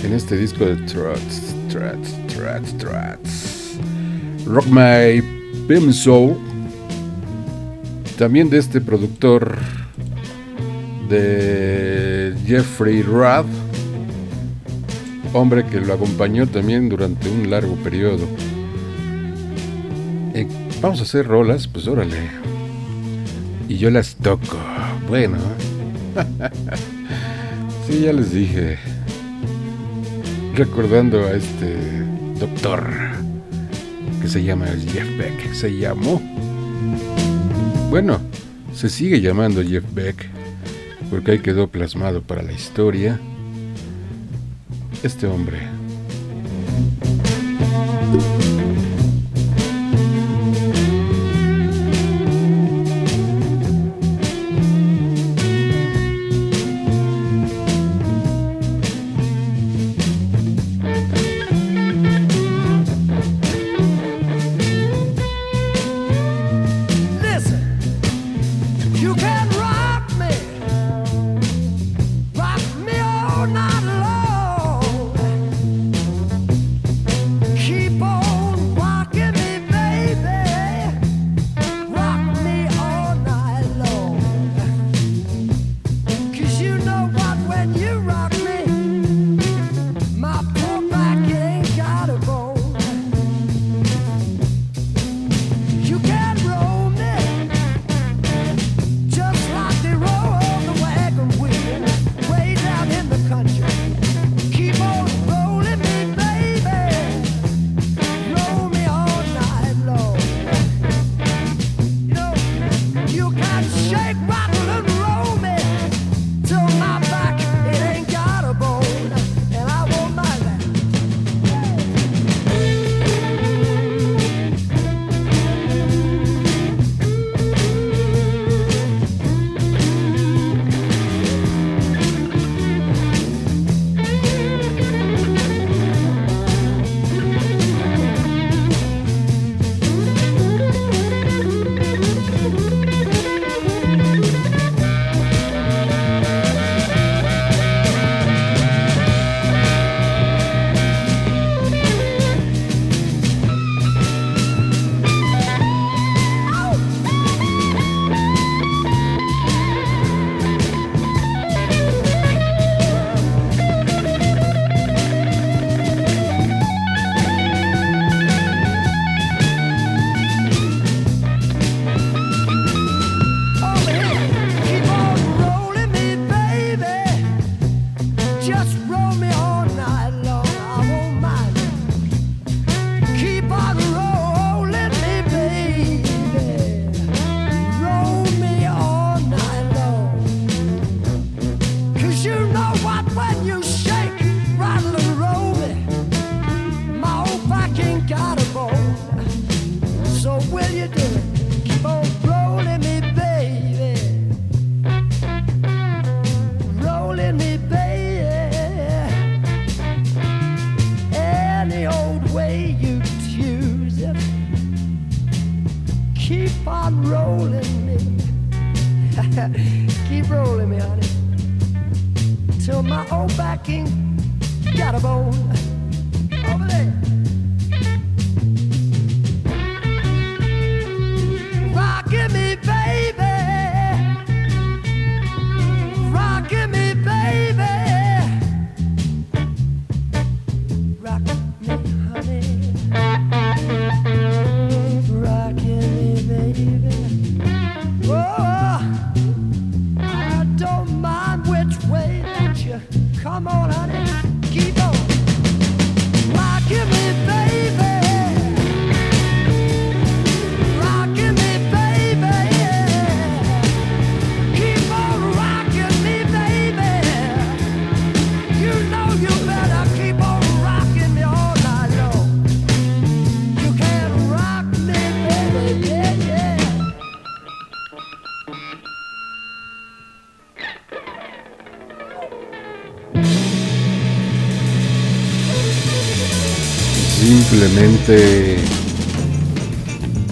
en este disco de Trots, Trots, Trots, Trots. Rock My Pim Soul. También de este productor de Jeffrey Rudd, hombre que lo acompañó también durante un largo periodo. Eh, vamos a hacer rolas, pues órale y yo las toco. Bueno, ya les dije. Recordando a este doctor que se llama Jeff Beck. Se llamó. Bueno, se sigue llamando Jeff Beck porque ahí quedó plasmado para la historia este hombre.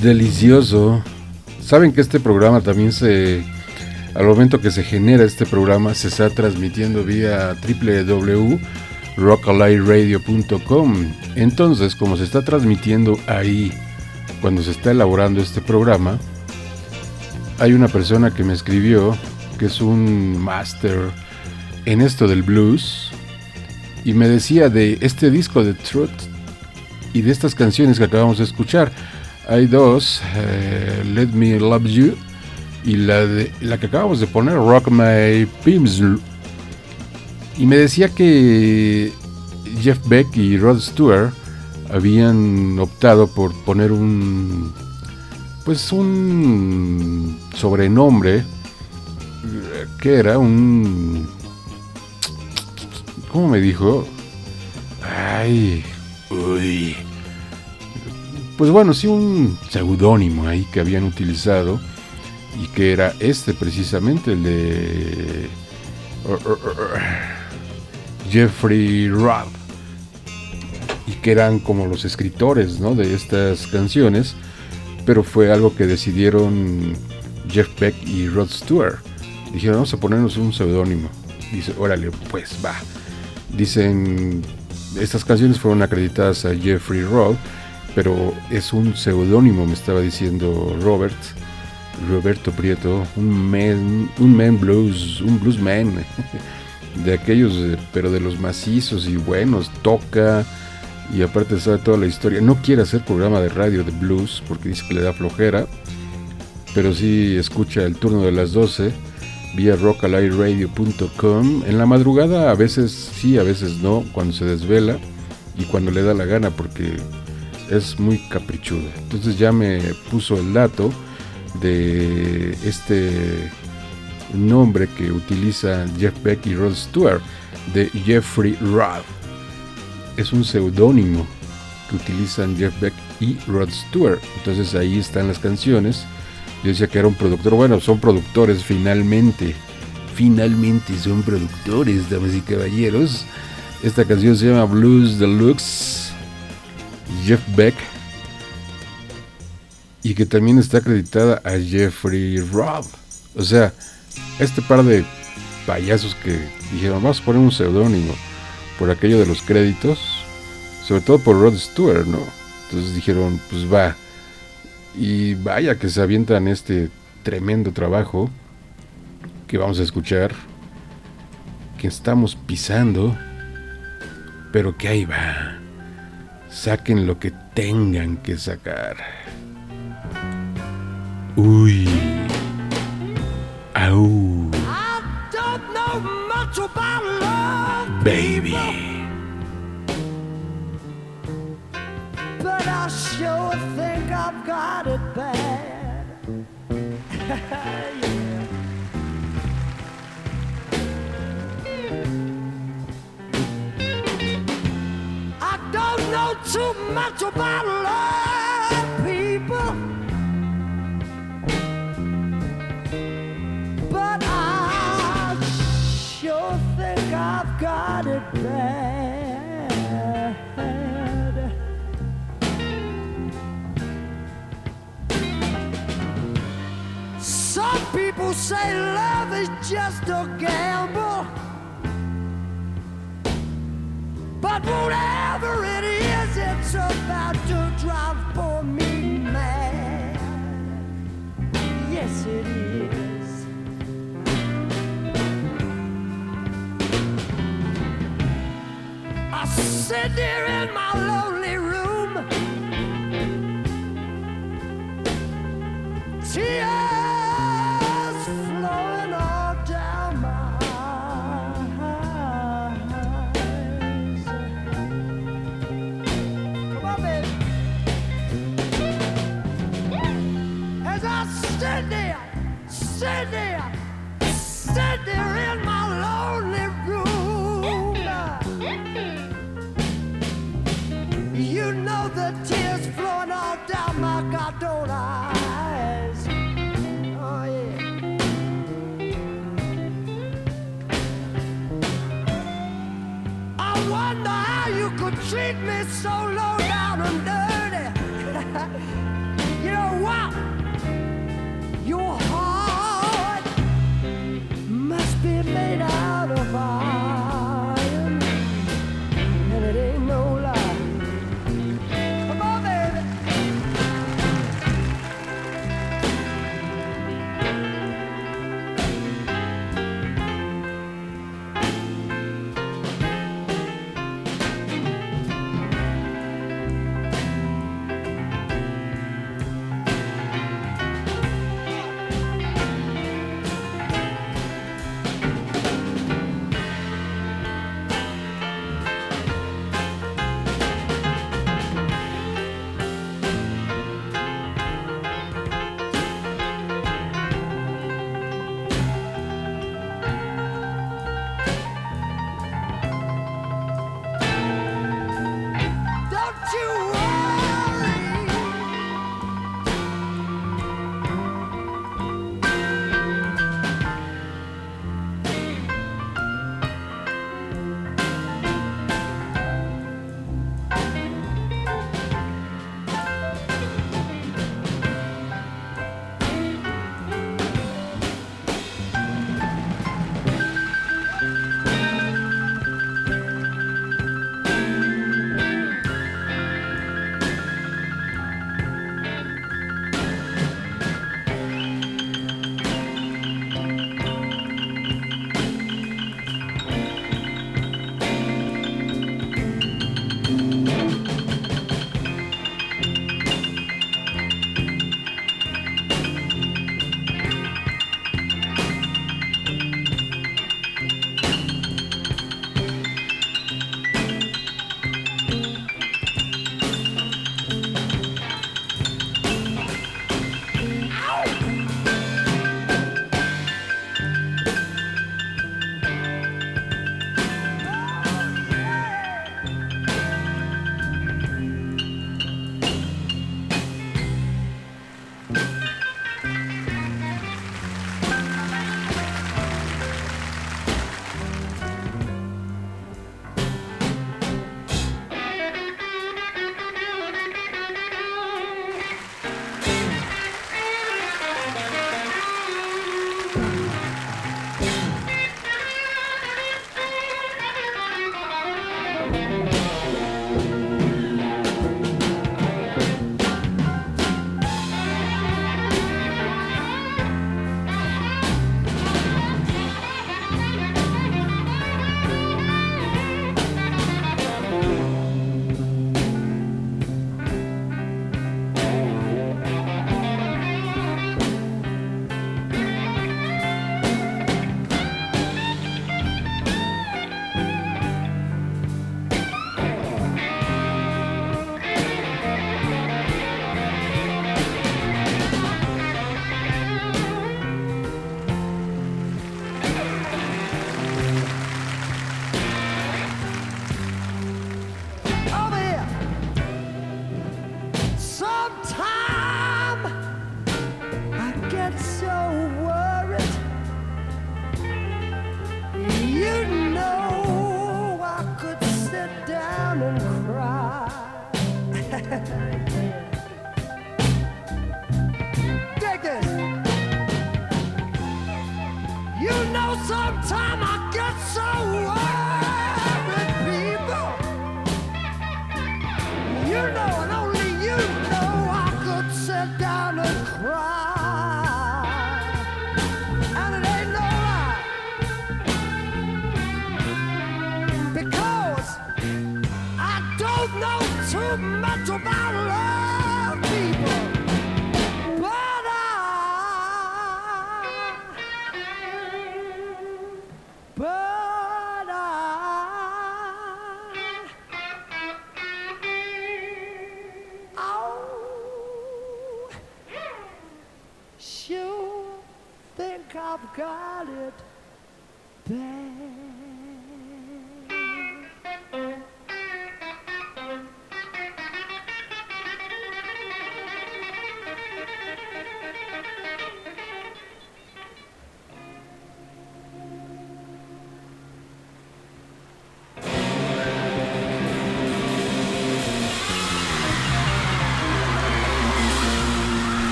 Delicioso. Saben que este programa también se, al momento que se genera este programa, se está transmitiendo vía www.rockalightradio.com. Entonces, como se está transmitiendo ahí, cuando se está elaborando este programa, hay una persona que me escribió que es un máster en esto del blues y me decía de este disco de Truth y de estas canciones que acabamos de escuchar. Hay dos, eh, Let Me Love You y la, la que acabamos de poner, Rock My Pims. Y me decía que Jeff Beck y Rod Stewart habían optado por poner un pues un sobrenombre eh, que era un ¿cómo me dijo? Ay, uy. Pues bueno, sí un seudónimo ahí que habían utilizado y que era este precisamente el de Jeffrey Robb y que eran como los escritores ¿no? de estas canciones pero fue algo que decidieron Jeff Beck y Rod Stewart. Dijeron, vamos a ponernos un seudónimo. Dice, órale, pues va. Dicen, estas canciones fueron acreditadas a Jeffrey Rod, pero es un seudónimo, me estaba diciendo Robert, Roberto Prieto, un man, un man blues, un bluesman, de aquellos, eh, pero de los macizos y buenos, toca, y aparte sabe toda la historia. No quiere hacer programa de radio de blues porque dice que le da flojera, pero sí escucha el turno de las 12 vía rockalightradio.com. En la madrugada a veces sí, a veces no, cuando se desvela y cuando le da la gana porque es muy caprichuda. Entonces ya me puso el dato de este nombre que utilizan Jeff Beck y Rod Stewart de Jeffrey Roth es un seudónimo que utilizan Jeff Beck y Rod Stewart. Entonces ahí están las canciones. Yo decía que era un productor. Bueno, son productores finalmente. Finalmente son productores, damas y caballeros. Esta canción se llama Blues Deluxe. Jeff Beck. Y que también está acreditada a Jeffrey Robb. O sea, este par de payasos que dijeron, vamos a poner un seudónimo por aquello de los créditos, sobre todo por Rod Stewart, ¿no? Entonces dijeron, pues va. Y vaya que se avientan este tremendo trabajo que vamos a escuchar, que estamos pisando, pero que ahí va. Saquen lo que tengan que sacar. Uy. Au. I don't know much about love, Baby. I sure think I've got it bad. yeah. I don't know too much about love, people. But I sure think I've got it bad. People say love is just a gamble. But whatever it is, it's about to drive poor me mad. Yes, it is. I sit there in my lonely room. Tears the tears flowing all down my goddamn eyes. Oh yeah. I wonder how you could treat me so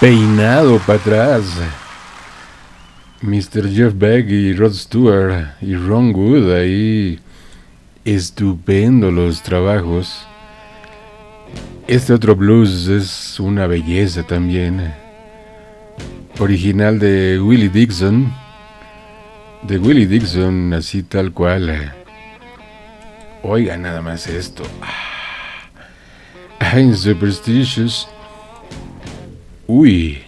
peinado para atrás. Mr. Jeff Beck y Rod Stewart y Ron Wood ahí. Estupendo los trabajos. Este otro blues es una belleza también. Original de Willie Dixon. De Willie Dixon, así tal cual. Oiga nada más esto. Ah. I'm superstitious Ui.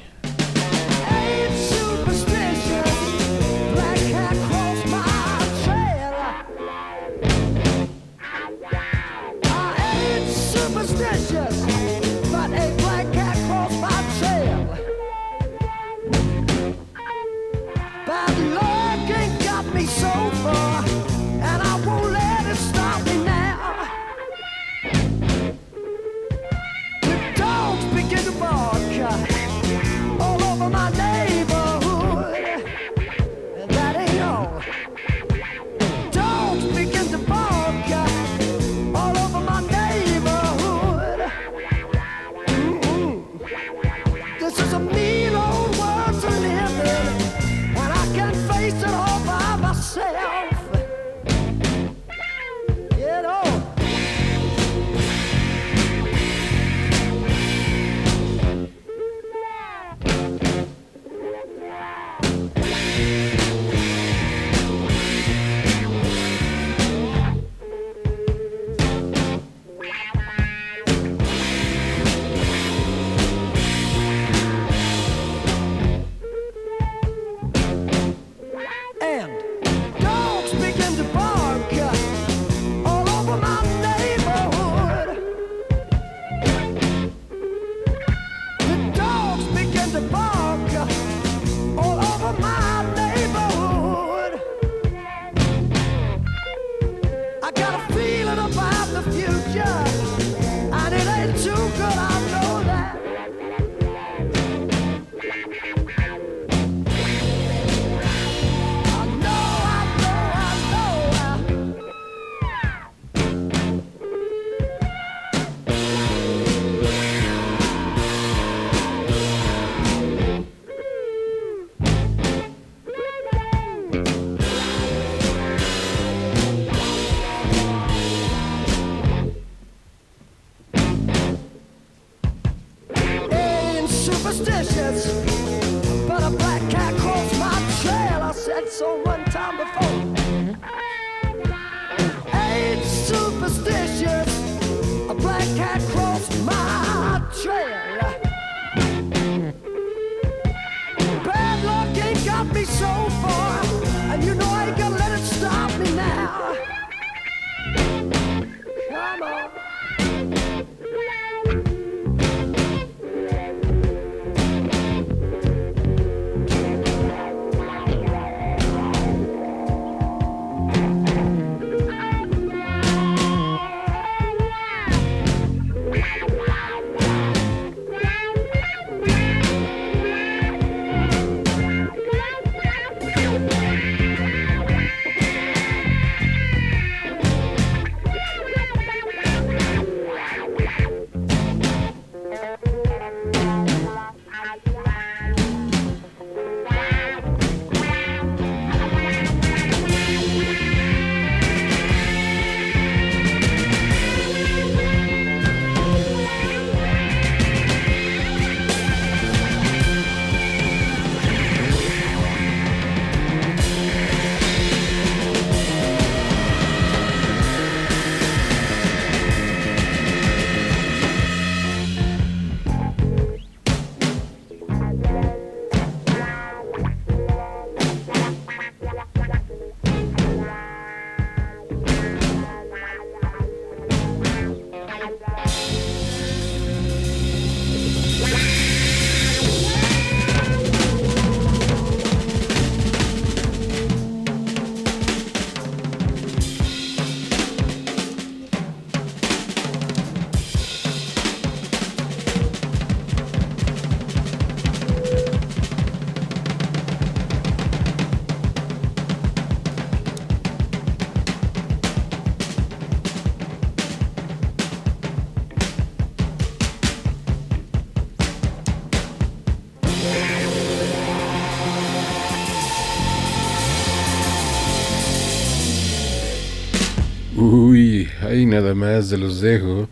Ahí nada más de los dejo.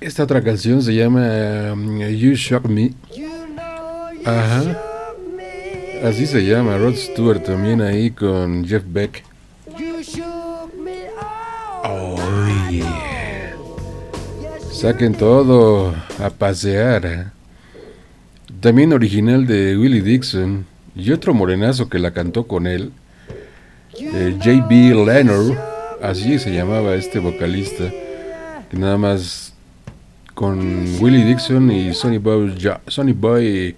Esta otra canción se llama um, You Shock Me. Ajá. Así se llama, Rod Stewart también ahí con Jeff Beck. Uy. Saquen todo a pasear. ¿eh? También original de Willie Dixon y otro morenazo que la cantó con él, eh, J.B. Leonard, así se llamaba este vocalista, nada más con Willie Dixon y Sonny Boy, Sonny Boy,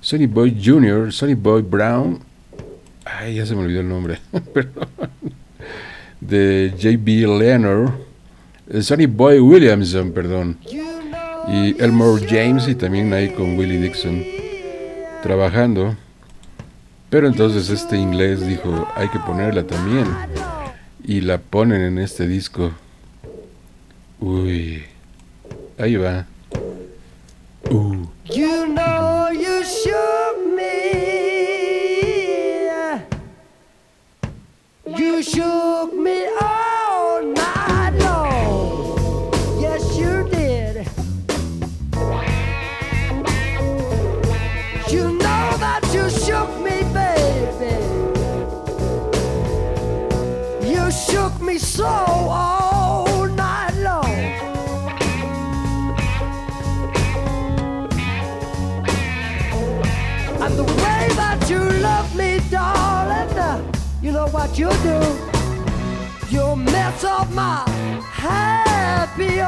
Sonny Boy Jr., Sonny Boy Brown, ay, ya se me olvidó el nombre, perdón, de J.B. Leonard, eh, Sonny Boy Williamson, perdón, y Elmore James y también ahí con Willie Dixon trabajando. Pero entonces este inglés dijo, hay que ponerla también. Y la ponen en este disco. Uy, ahí va. Uh. You my happy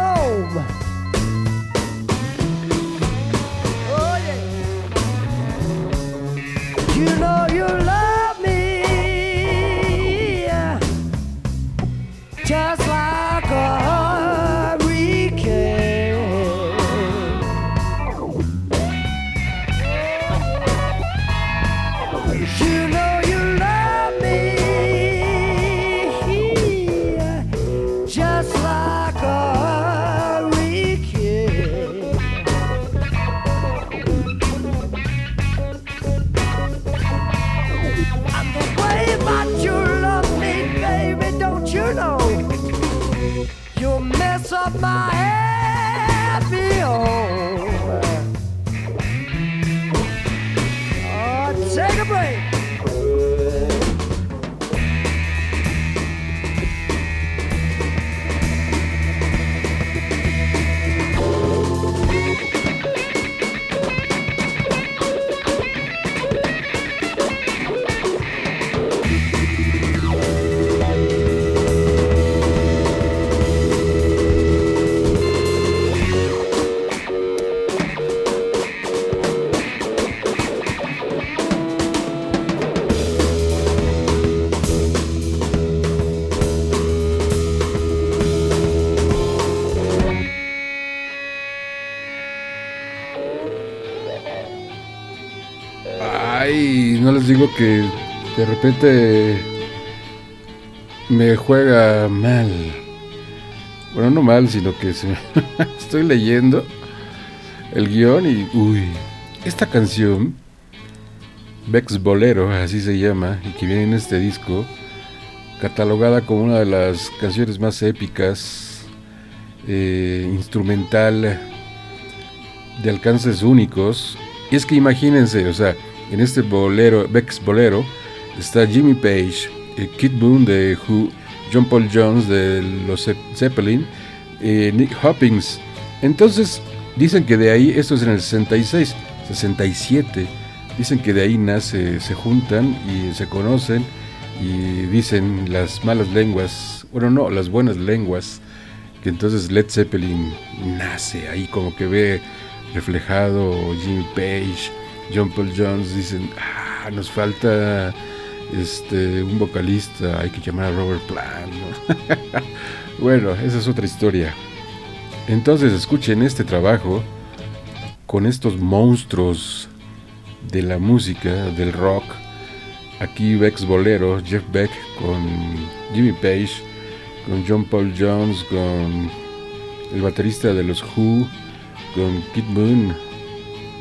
repente me juega mal. Bueno, no mal, sino que se- estoy leyendo el guion y, uy, esta canción, Bex Bolero, así se llama, y que viene en este disco, catalogada como una de las canciones más épicas, eh, instrumental, de alcances únicos. Y es que imagínense, o sea, en este bolero, Beck's Bolero, está Jimmy Page, eh, Kid Boone de Who, John Paul Jones de los Ze- Zeppelin, eh, Nick Hoppings. Entonces, dicen que de ahí, esto es en el 66, 67, dicen que de ahí nace, se juntan y se conocen y dicen las malas lenguas, bueno, no, las buenas lenguas, que entonces Led Zeppelin nace ahí como que ve reflejado Jimmy Page, John Paul Jones, dicen, ah, nos falta este un vocalista, hay que llamar a Robert Plant. ¿no? bueno, esa es otra historia. Entonces escuchen este trabajo con estos monstruos de la música, del rock. Aquí Bex Bolero, Jeff Beck con Jimmy Page, con John Paul Jones, con el baterista de los Who, con Kid Moon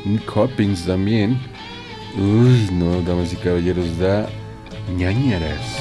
Nick Hoppings también. Uy, no, damas y caballeros, da ñañaras.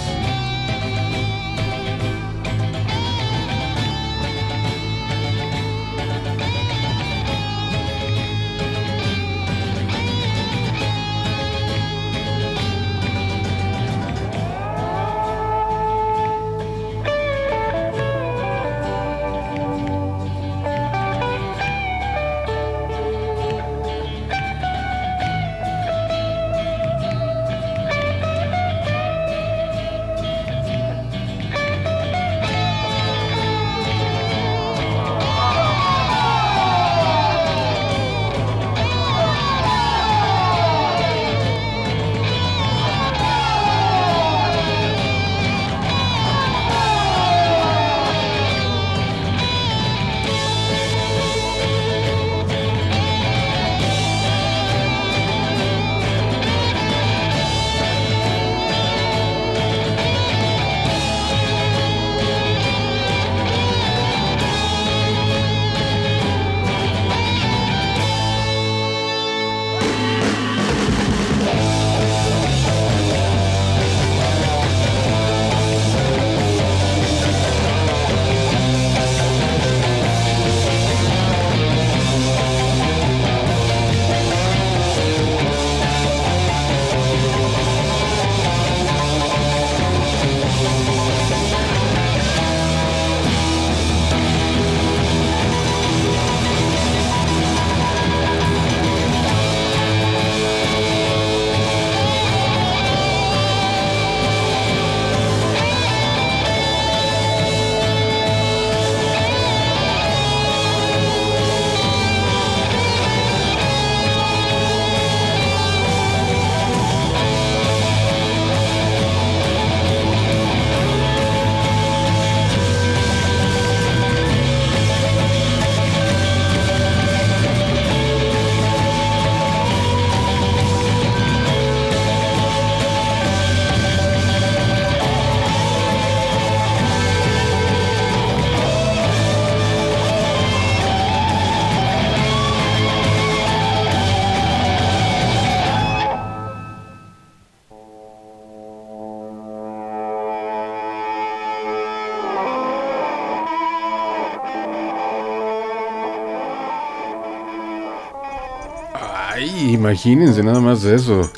Imagínense nada más eso.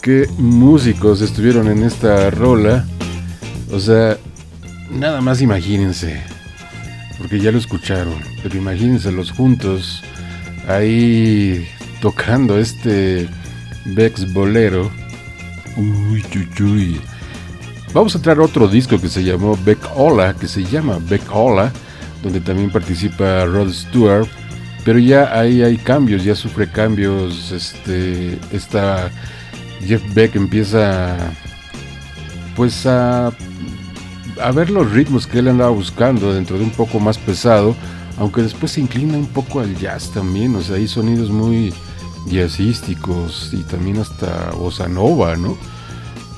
Qué músicos estuvieron en esta rola. O sea, nada más imagínense. Porque ya lo escucharon. Pero imagínense los juntos. Ahí tocando este Bex Bolero. Uy, uy, uy. Vamos a a otro disco que se llamó Beck Ola, que se llama Beck Ola, donde también participa Rod Stewart, pero ya ahí hay cambios, ya sufre cambios, este, esta Jeff Beck empieza pues a, a ver los ritmos que él andaba buscando dentro de un poco más pesado, aunque después se inclina un poco al jazz también, o sea, hay sonidos muy jazzísticos y también hasta bossa nova, ¿no?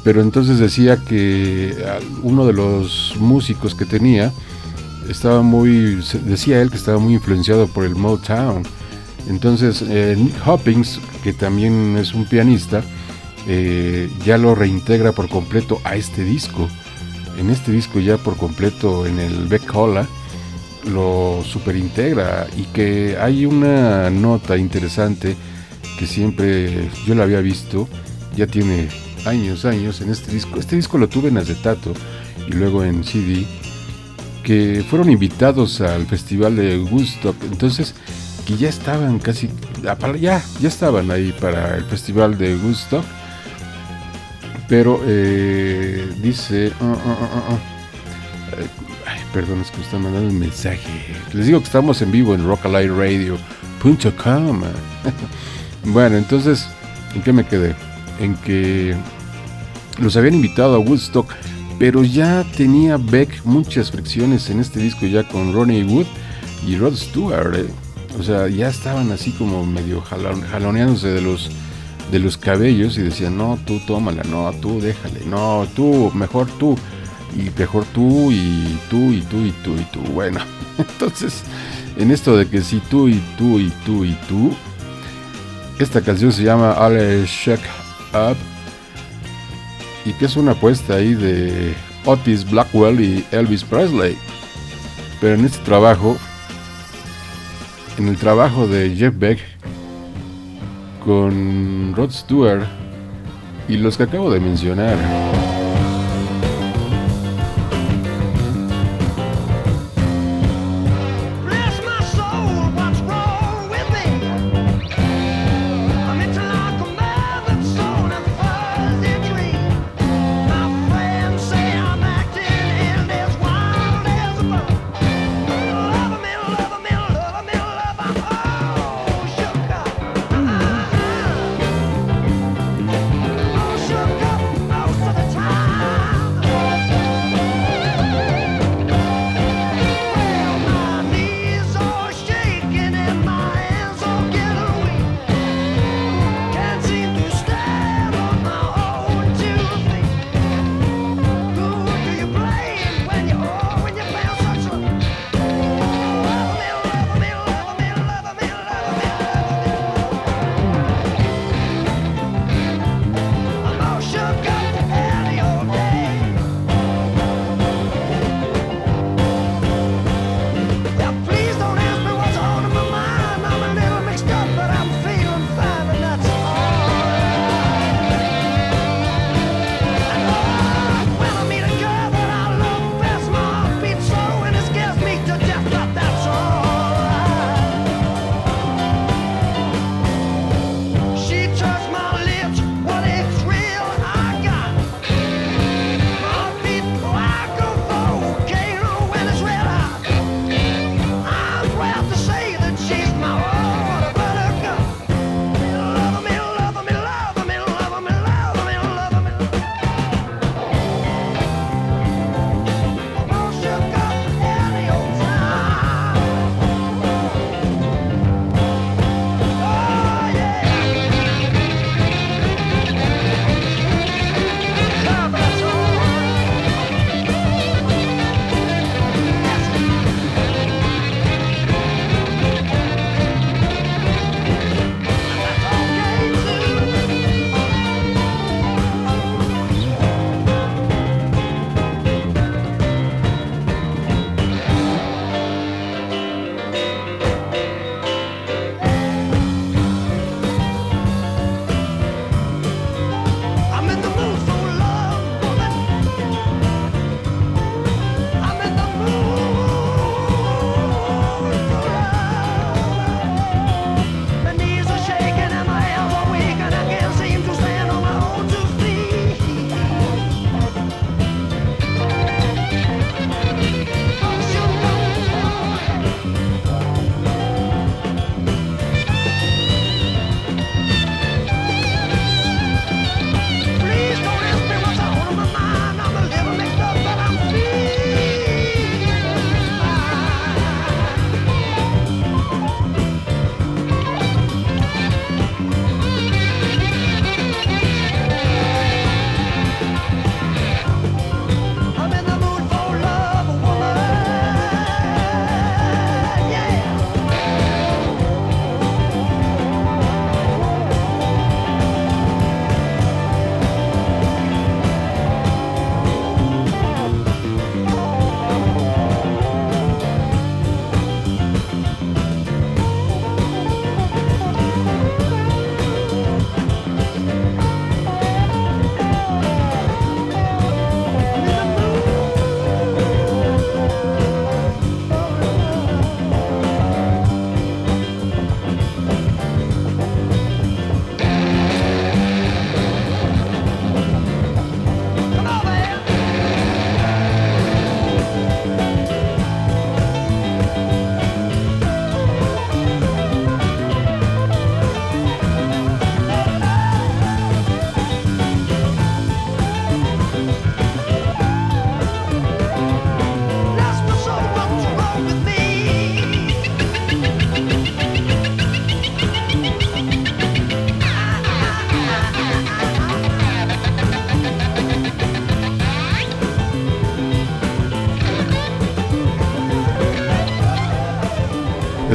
pero entonces decía que uno de los músicos que tenía estaba muy, decía él que estaba muy influenciado por el Motown. Entonces eh, Nick Hoppings, que también es un pianista, eh, ya lo reintegra por completo a este disco. En este disco ya por completo en el Beck Holla lo superintegra y que hay una nota interesante que siempre yo la había visto, ya tiene años, años en este disco. Este disco lo tuve en acetato y luego en CD, que fueron invitados al festival de Woodstock. Entonces, que ya estaban casi, ya, ya estaban ahí para el festival de Woodstock. Pero eh, dice, uh, uh, ay, perdón, es que me están mandando un mensaje. Les digo que estamos en vivo en rockalightradio.com. bueno, entonces, ¿en qué me quedé? En que los habían invitado a Woodstock, pero ya tenía Beck muchas fricciones en este disco ya con Ronnie Wood y Rod Stewart. ¿eh? O sea, ya estaban así como medio jalon, jaloneándose de los, de los cabellos y decían, no, tú tómala, no, tú déjale, no, tú, mejor tú, y mejor tú, y tú, y tú, y tú, y tú. Bueno, entonces, en esto de que si tú, y tú, y tú, y tú, Esta canción se llama All Shake Up y que es una apuesta ahí de Otis Blackwell y Elvis Presley. Pero en este trabajo, en el trabajo de Jeff Beck con Rod Stewart y los que acabo de mencionar.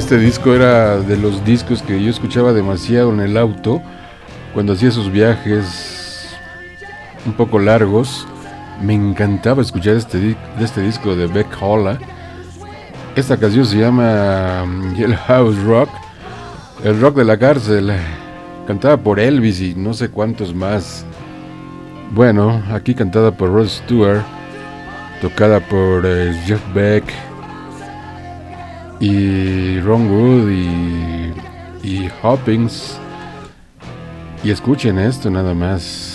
Este disco era de los discos que yo escuchaba demasiado en el auto cuando hacía esos viajes un poco largos. Me encantaba escuchar este, este disco de Beck Holla. Esta canción se llama mm, Jailhouse Rock, el rock de la cárcel, cantada por Elvis y no sé cuántos más. Bueno, aquí cantada por Rod Stewart, tocada por eh, Jeff Beck y Ron Wood y, y Hoppings. Y escuchen esto nada más.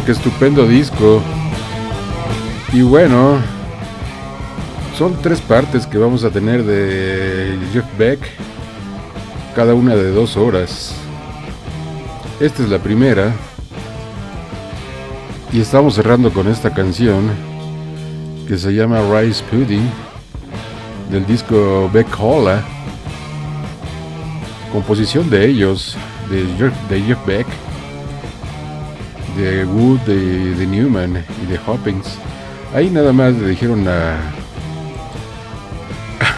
Que estupendo disco. Y bueno, son tres partes que vamos a tener de Jeff Beck, cada una de dos horas. Esta es la primera. Y estamos cerrando con esta canción que se llama Rice Pudding del disco Beck Holla. Composición de ellos, de Jeff Beck, Wood, de, de Newman y de Hoppings. Ahí nada más le dijeron a,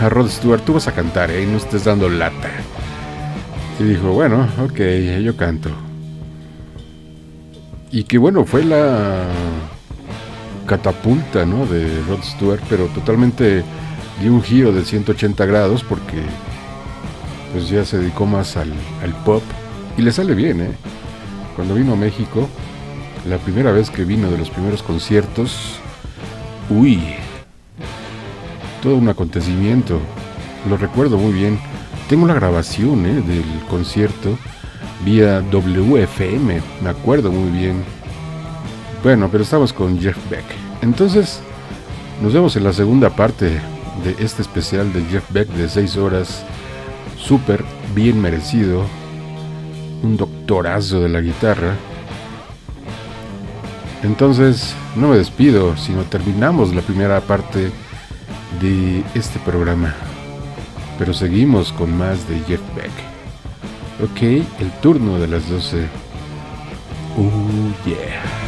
Rod Stewart, tú vas a cantar, ¿eh? no estés dando lata. Y dijo, bueno, ok, yo canto. Y que bueno, fue la catapulta, ¿no? De Rod Stewart, pero totalmente dio un giro de 180 grados porque pues ya se dedicó más al, al pop y le sale bien, ¿eh? Cuando vino a México, la primera vez que vino de los primeros conciertos, uy, todo un acontecimiento, lo recuerdo muy bien. Tengo la grabación ¿eh? del concierto vía WFM, me acuerdo muy bien. Bueno, pero estamos con Jeff Beck. Entonces, nos vemos en la segunda parte de este especial de Jeff Beck de 6 horas, súper bien merecido, un doctorazo de la guitarra. Entonces, no me despido, sino terminamos la primera parte de este programa. Pero seguimos con más de Jeff Beck. Ok, el turno de las 12. Oh, yeah.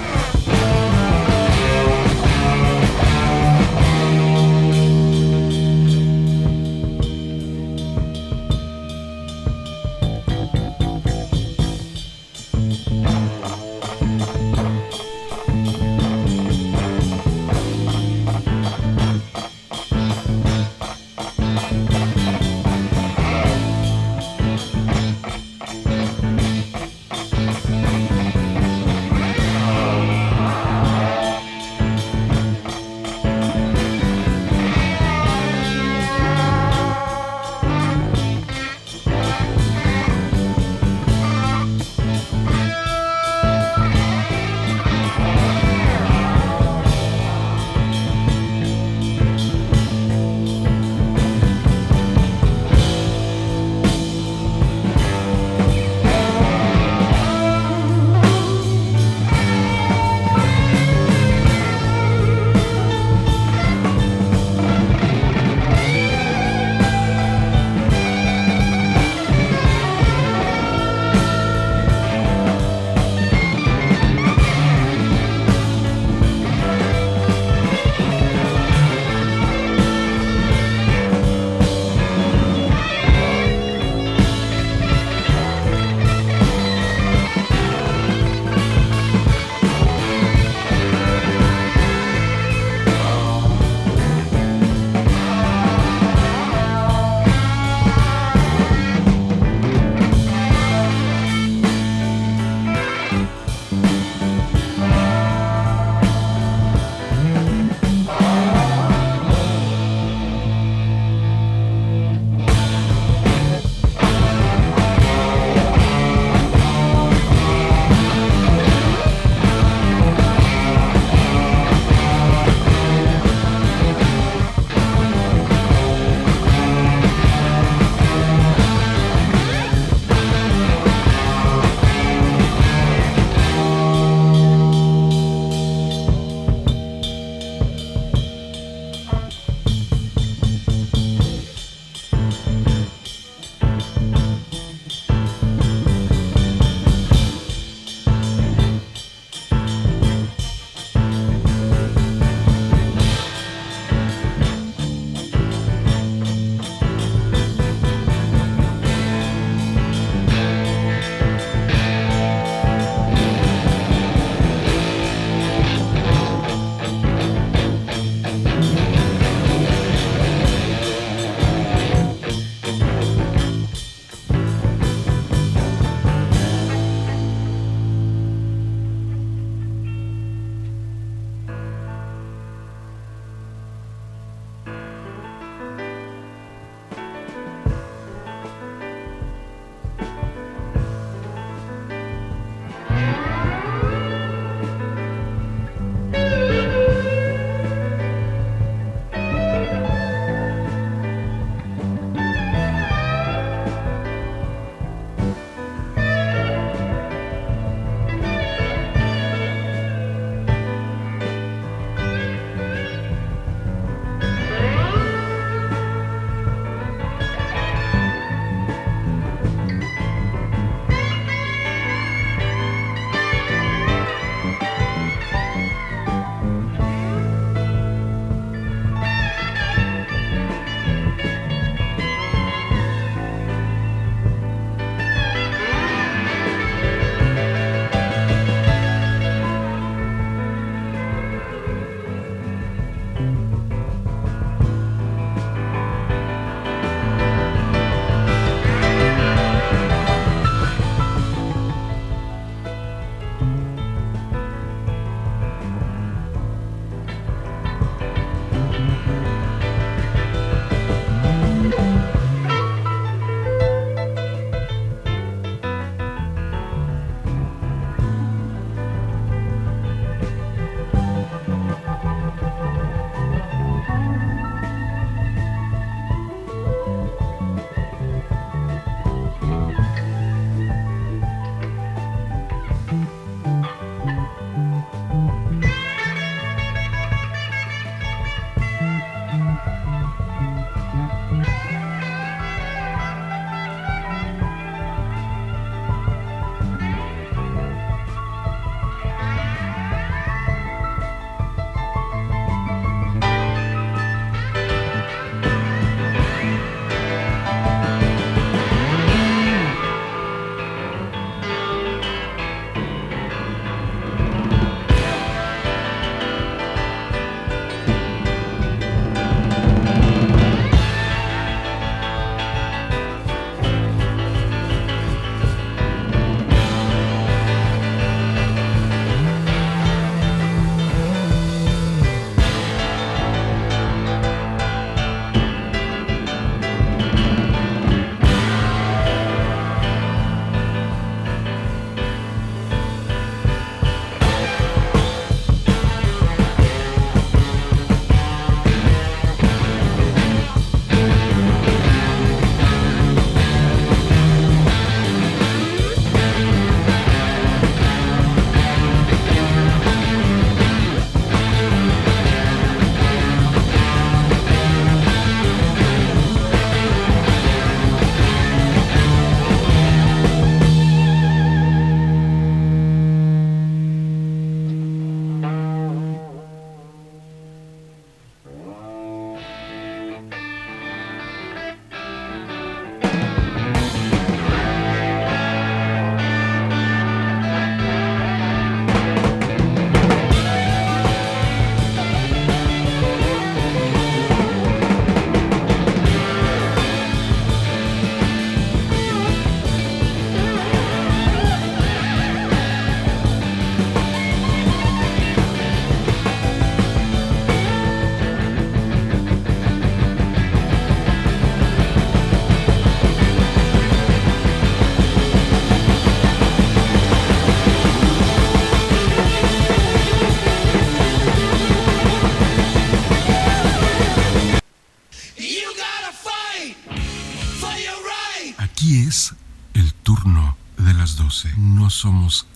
Somos